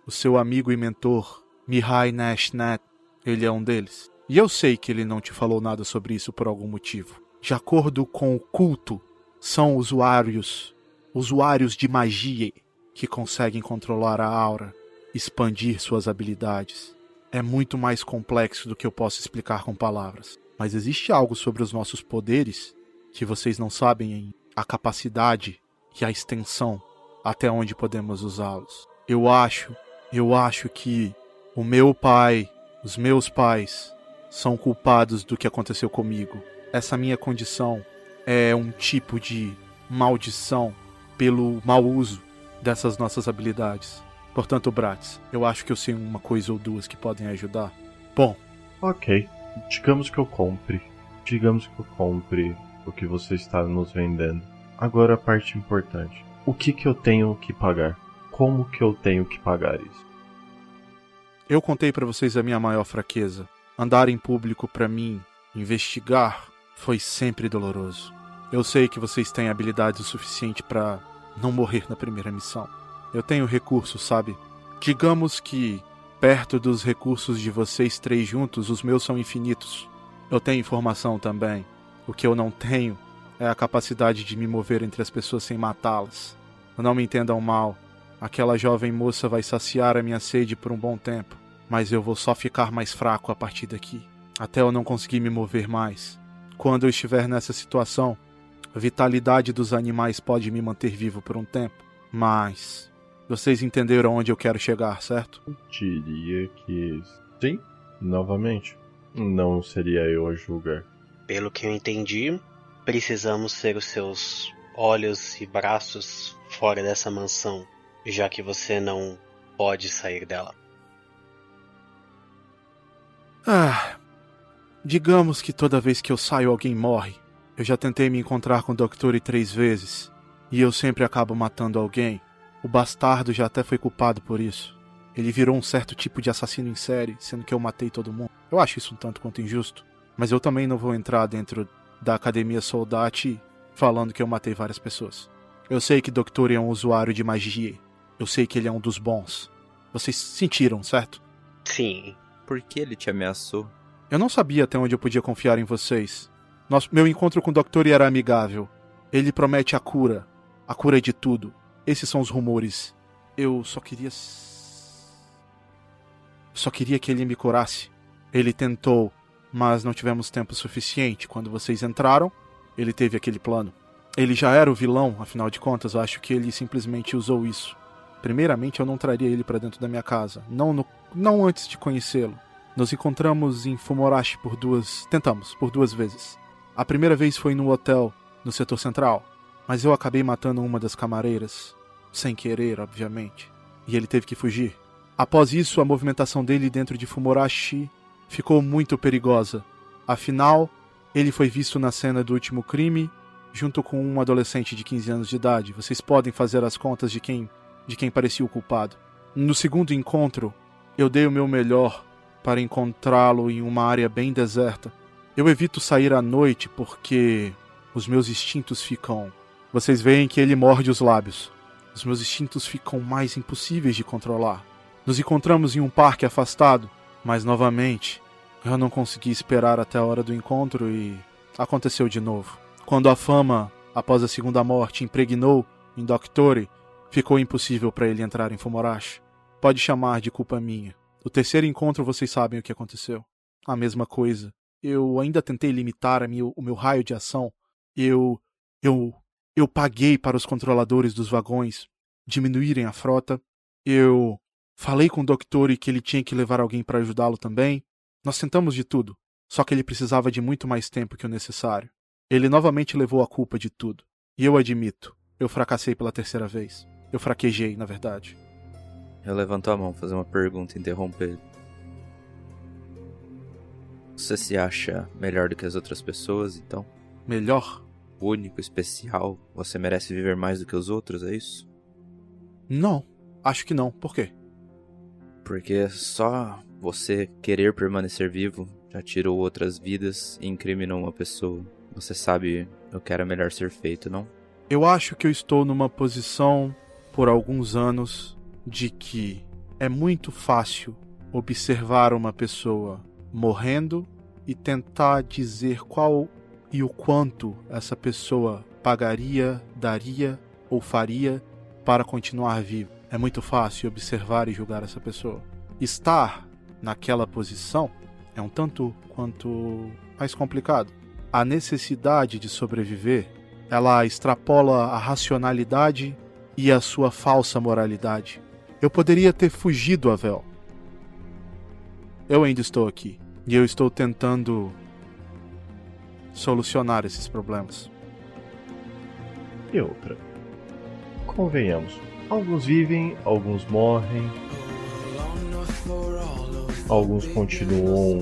O seu amigo e mentor, Mihai Nashnet, ele é um deles. E eu sei que ele não te falou nada sobre isso por algum motivo. De acordo com o culto, são usuários, usuários de magia que conseguem controlar a aura, expandir suas habilidades. É muito mais complexo do que eu posso explicar com palavras. Mas existe algo sobre os nossos poderes que vocês não sabem em a capacidade e a extensão até onde podemos usá-los. Eu acho, eu acho que o meu pai, os meus pais são culpados do que aconteceu comigo. Essa minha condição é um tipo de maldição pelo mau uso dessas nossas habilidades. Portanto, Bratz, eu acho que eu sei uma coisa ou duas que podem ajudar. Bom, Ok. Digamos que eu compre. Digamos que eu compre o que você está nos vendendo. Agora a parte importante. O que que eu tenho que pagar? Como que eu tenho que pagar isso? eu contei pra vocês a minha maior fraqueza. Andar em público pra mim, investigar, foi sempre doloroso. Eu sei que vocês têm habilidade o suficiente pra não morrer na primeira missão. Eu tenho recursos, sabe? Digamos que perto dos recursos de vocês três juntos, os meus são infinitos. Eu tenho informação também. O que eu não tenho é a capacidade de me mover entre as pessoas sem matá-las. Não me entendam mal. Aquela jovem moça vai saciar a minha sede por um bom tempo, mas eu vou só ficar mais fraco a partir daqui, até eu não conseguir me mover mais. Quando eu estiver nessa situação, a vitalidade dos animais pode me manter vivo por um tempo, mas vocês entenderam onde eu quero chegar, certo? Diria que sim. Novamente, não seria eu a julgar. Pelo que eu entendi, precisamos ser os seus olhos e braços fora dessa mansão, já que você não pode sair dela. Ah, digamos que toda vez que eu saio alguém morre. Eu já tentei me encontrar com o Doctor três vezes, e eu sempre acabo matando alguém. O bastardo já até foi culpado por isso. Ele virou um certo tipo de assassino em série, sendo que eu matei todo mundo. Eu acho isso um tanto quanto injusto. Mas eu também não vou entrar dentro da Academia Soldati falando que eu matei várias pessoas. Eu sei que Doctor é um usuário de magia. Eu sei que ele é um dos bons. Vocês sentiram, certo? Sim, Por que ele te ameaçou? Eu não sabia até onde eu podia confiar em vocês. Nosso, meu encontro com o Doctor era amigável. Ele promete a cura. A cura de tudo. Esses são os rumores. Eu só queria. Só queria que ele me curasse. Ele tentou, mas não tivemos tempo suficiente. Quando vocês entraram, ele teve aquele plano. Ele já era o vilão, afinal de contas, eu acho que ele simplesmente usou isso. Primeiramente, eu não traria ele para dentro da minha casa, não no, não antes de conhecê-lo. Nos encontramos em Fumorashi por duas, tentamos por duas vezes. A primeira vez foi no hotel, no setor central, mas eu acabei matando uma das camareiras, sem querer, obviamente, e ele teve que fugir. Após isso, a movimentação dele dentro de Fumorashi ficou muito perigosa. Afinal, ele foi visto na cena do último crime junto com um adolescente de 15 anos de idade. Vocês podem fazer as contas de quem de quem parecia o culpado. No segundo encontro, eu dei o meu melhor para encontrá-lo em uma área bem deserta. Eu evito sair à noite porque os meus instintos ficam. Vocês veem que ele morde os lábios. Os meus instintos ficam mais impossíveis de controlar. Nos encontramos em um parque afastado, mas novamente eu não consegui esperar até a hora do encontro e aconteceu de novo. Quando a fama, após a segunda morte, impregnou em Doctore, ficou impossível para ele entrar em Fumorashi. Pode chamar de culpa minha. O terceiro encontro vocês sabem o que aconteceu. A mesma coisa. Eu ainda tentei limitar minha- o meu raio de ação. Eu. Eu. Eu paguei para os controladores dos vagões diminuírem a frota. Eu falei com o Doctore que ele tinha que levar alguém para ajudá-lo também. Nós tentamos de tudo, só que ele precisava de muito mais tempo que o necessário. Ele novamente levou a culpa de tudo. E eu admito, eu fracassei pela terceira vez. Eu fraquejei, na verdade. Eu levanto a mão, fazer uma pergunta e interromper ele. Você se acha melhor do que as outras pessoas, então? Melhor? Único, especial? Você merece viver mais do que os outros, é isso? Não, acho que não. Por quê? Porque só Você querer permanecer vivo já tirou outras vidas e incriminou uma pessoa. Você sabe o que era melhor ser feito, não? Eu acho que eu estou numa posição, por alguns anos, de que é muito fácil observar uma pessoa morrendo e tentar dizer qual e o quanto essa pessoa pagaria, daria ou faria para continuar vivo. É muito fácil observar e julgar essa pessoa. Estar naquela posição é um tanto quanto mais complicado. A necessidade de sobreviver, ela extrapola a racionalidade e a sua falsa moralidade. Eu poderia ter fugido, Avel. Eu ainda estou aqui e eu estou tentando solucionar esses problemas. E outra. Convenhamos. Alguns vivem, alguns morrem. Alguns continuam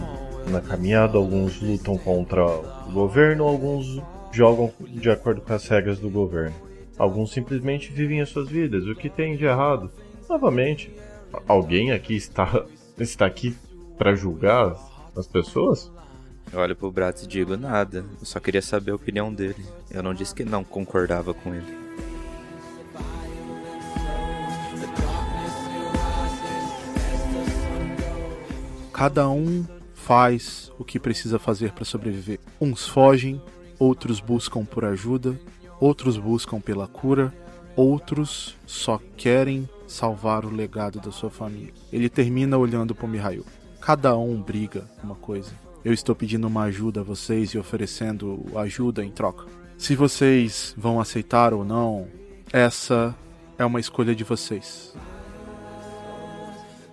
na caminhada, alguns lutam contra o governo, alguns jogam de acordo com as regras do governo. Alguns simplesmente vivem as suas vidas. O que tem de errado? Novamente, alguém aqui está está aqui para julgar as pessoas? Eu olho pro Bratz e digo nada. Eu só queria saber a opinião dele. Eu não disse que não concordava com ele. Cada um faz o que precisa fazer para sobreviver. Uns fogem, outros buscam por ajuda, outros buscam pela cura, outros só querem salvar o legado da sua família. Ele termina olhando para Mihail. Cada um briga uma coisa. Eu estou pedindo uma ajuda a vocês e oferecendo ajuda em troca. Se vocês vão aceitar ou não, essa é uma escolha de vocês.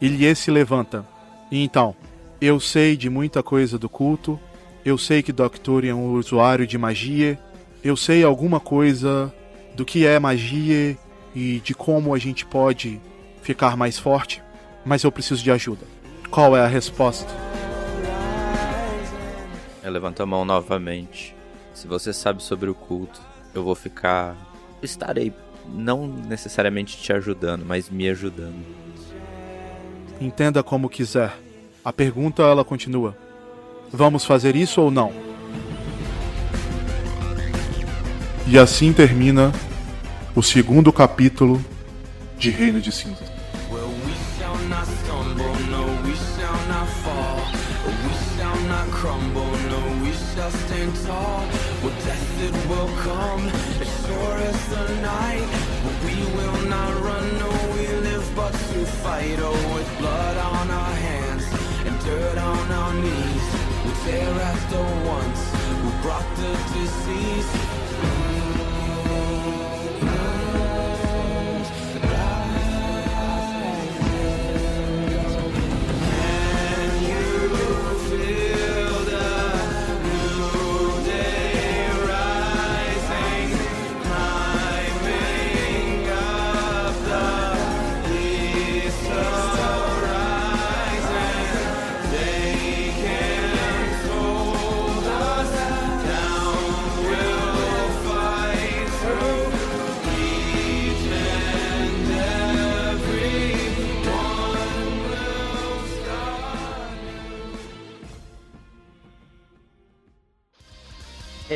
Ilie se levanta. Então, eu sei de muita coisa do culto. Eu sei que Doctor é um usuário de magia. Eu sei alguma coisa do que é magia e de como a gente pode ficar mais forte. Mas eu preciso de ajuda. Qual é a resposta? Eu levanto a mão novamente. Se você sabe sobre o culto, eu vou ficar. Estarei não necessariamente te ajudando, mas me ajudando. Entenda como quiser. A pergunta ela continua: Vamos fazer isso ou não? E assim termina o segundo capítulo de Reino de Cinzas. The ones who brought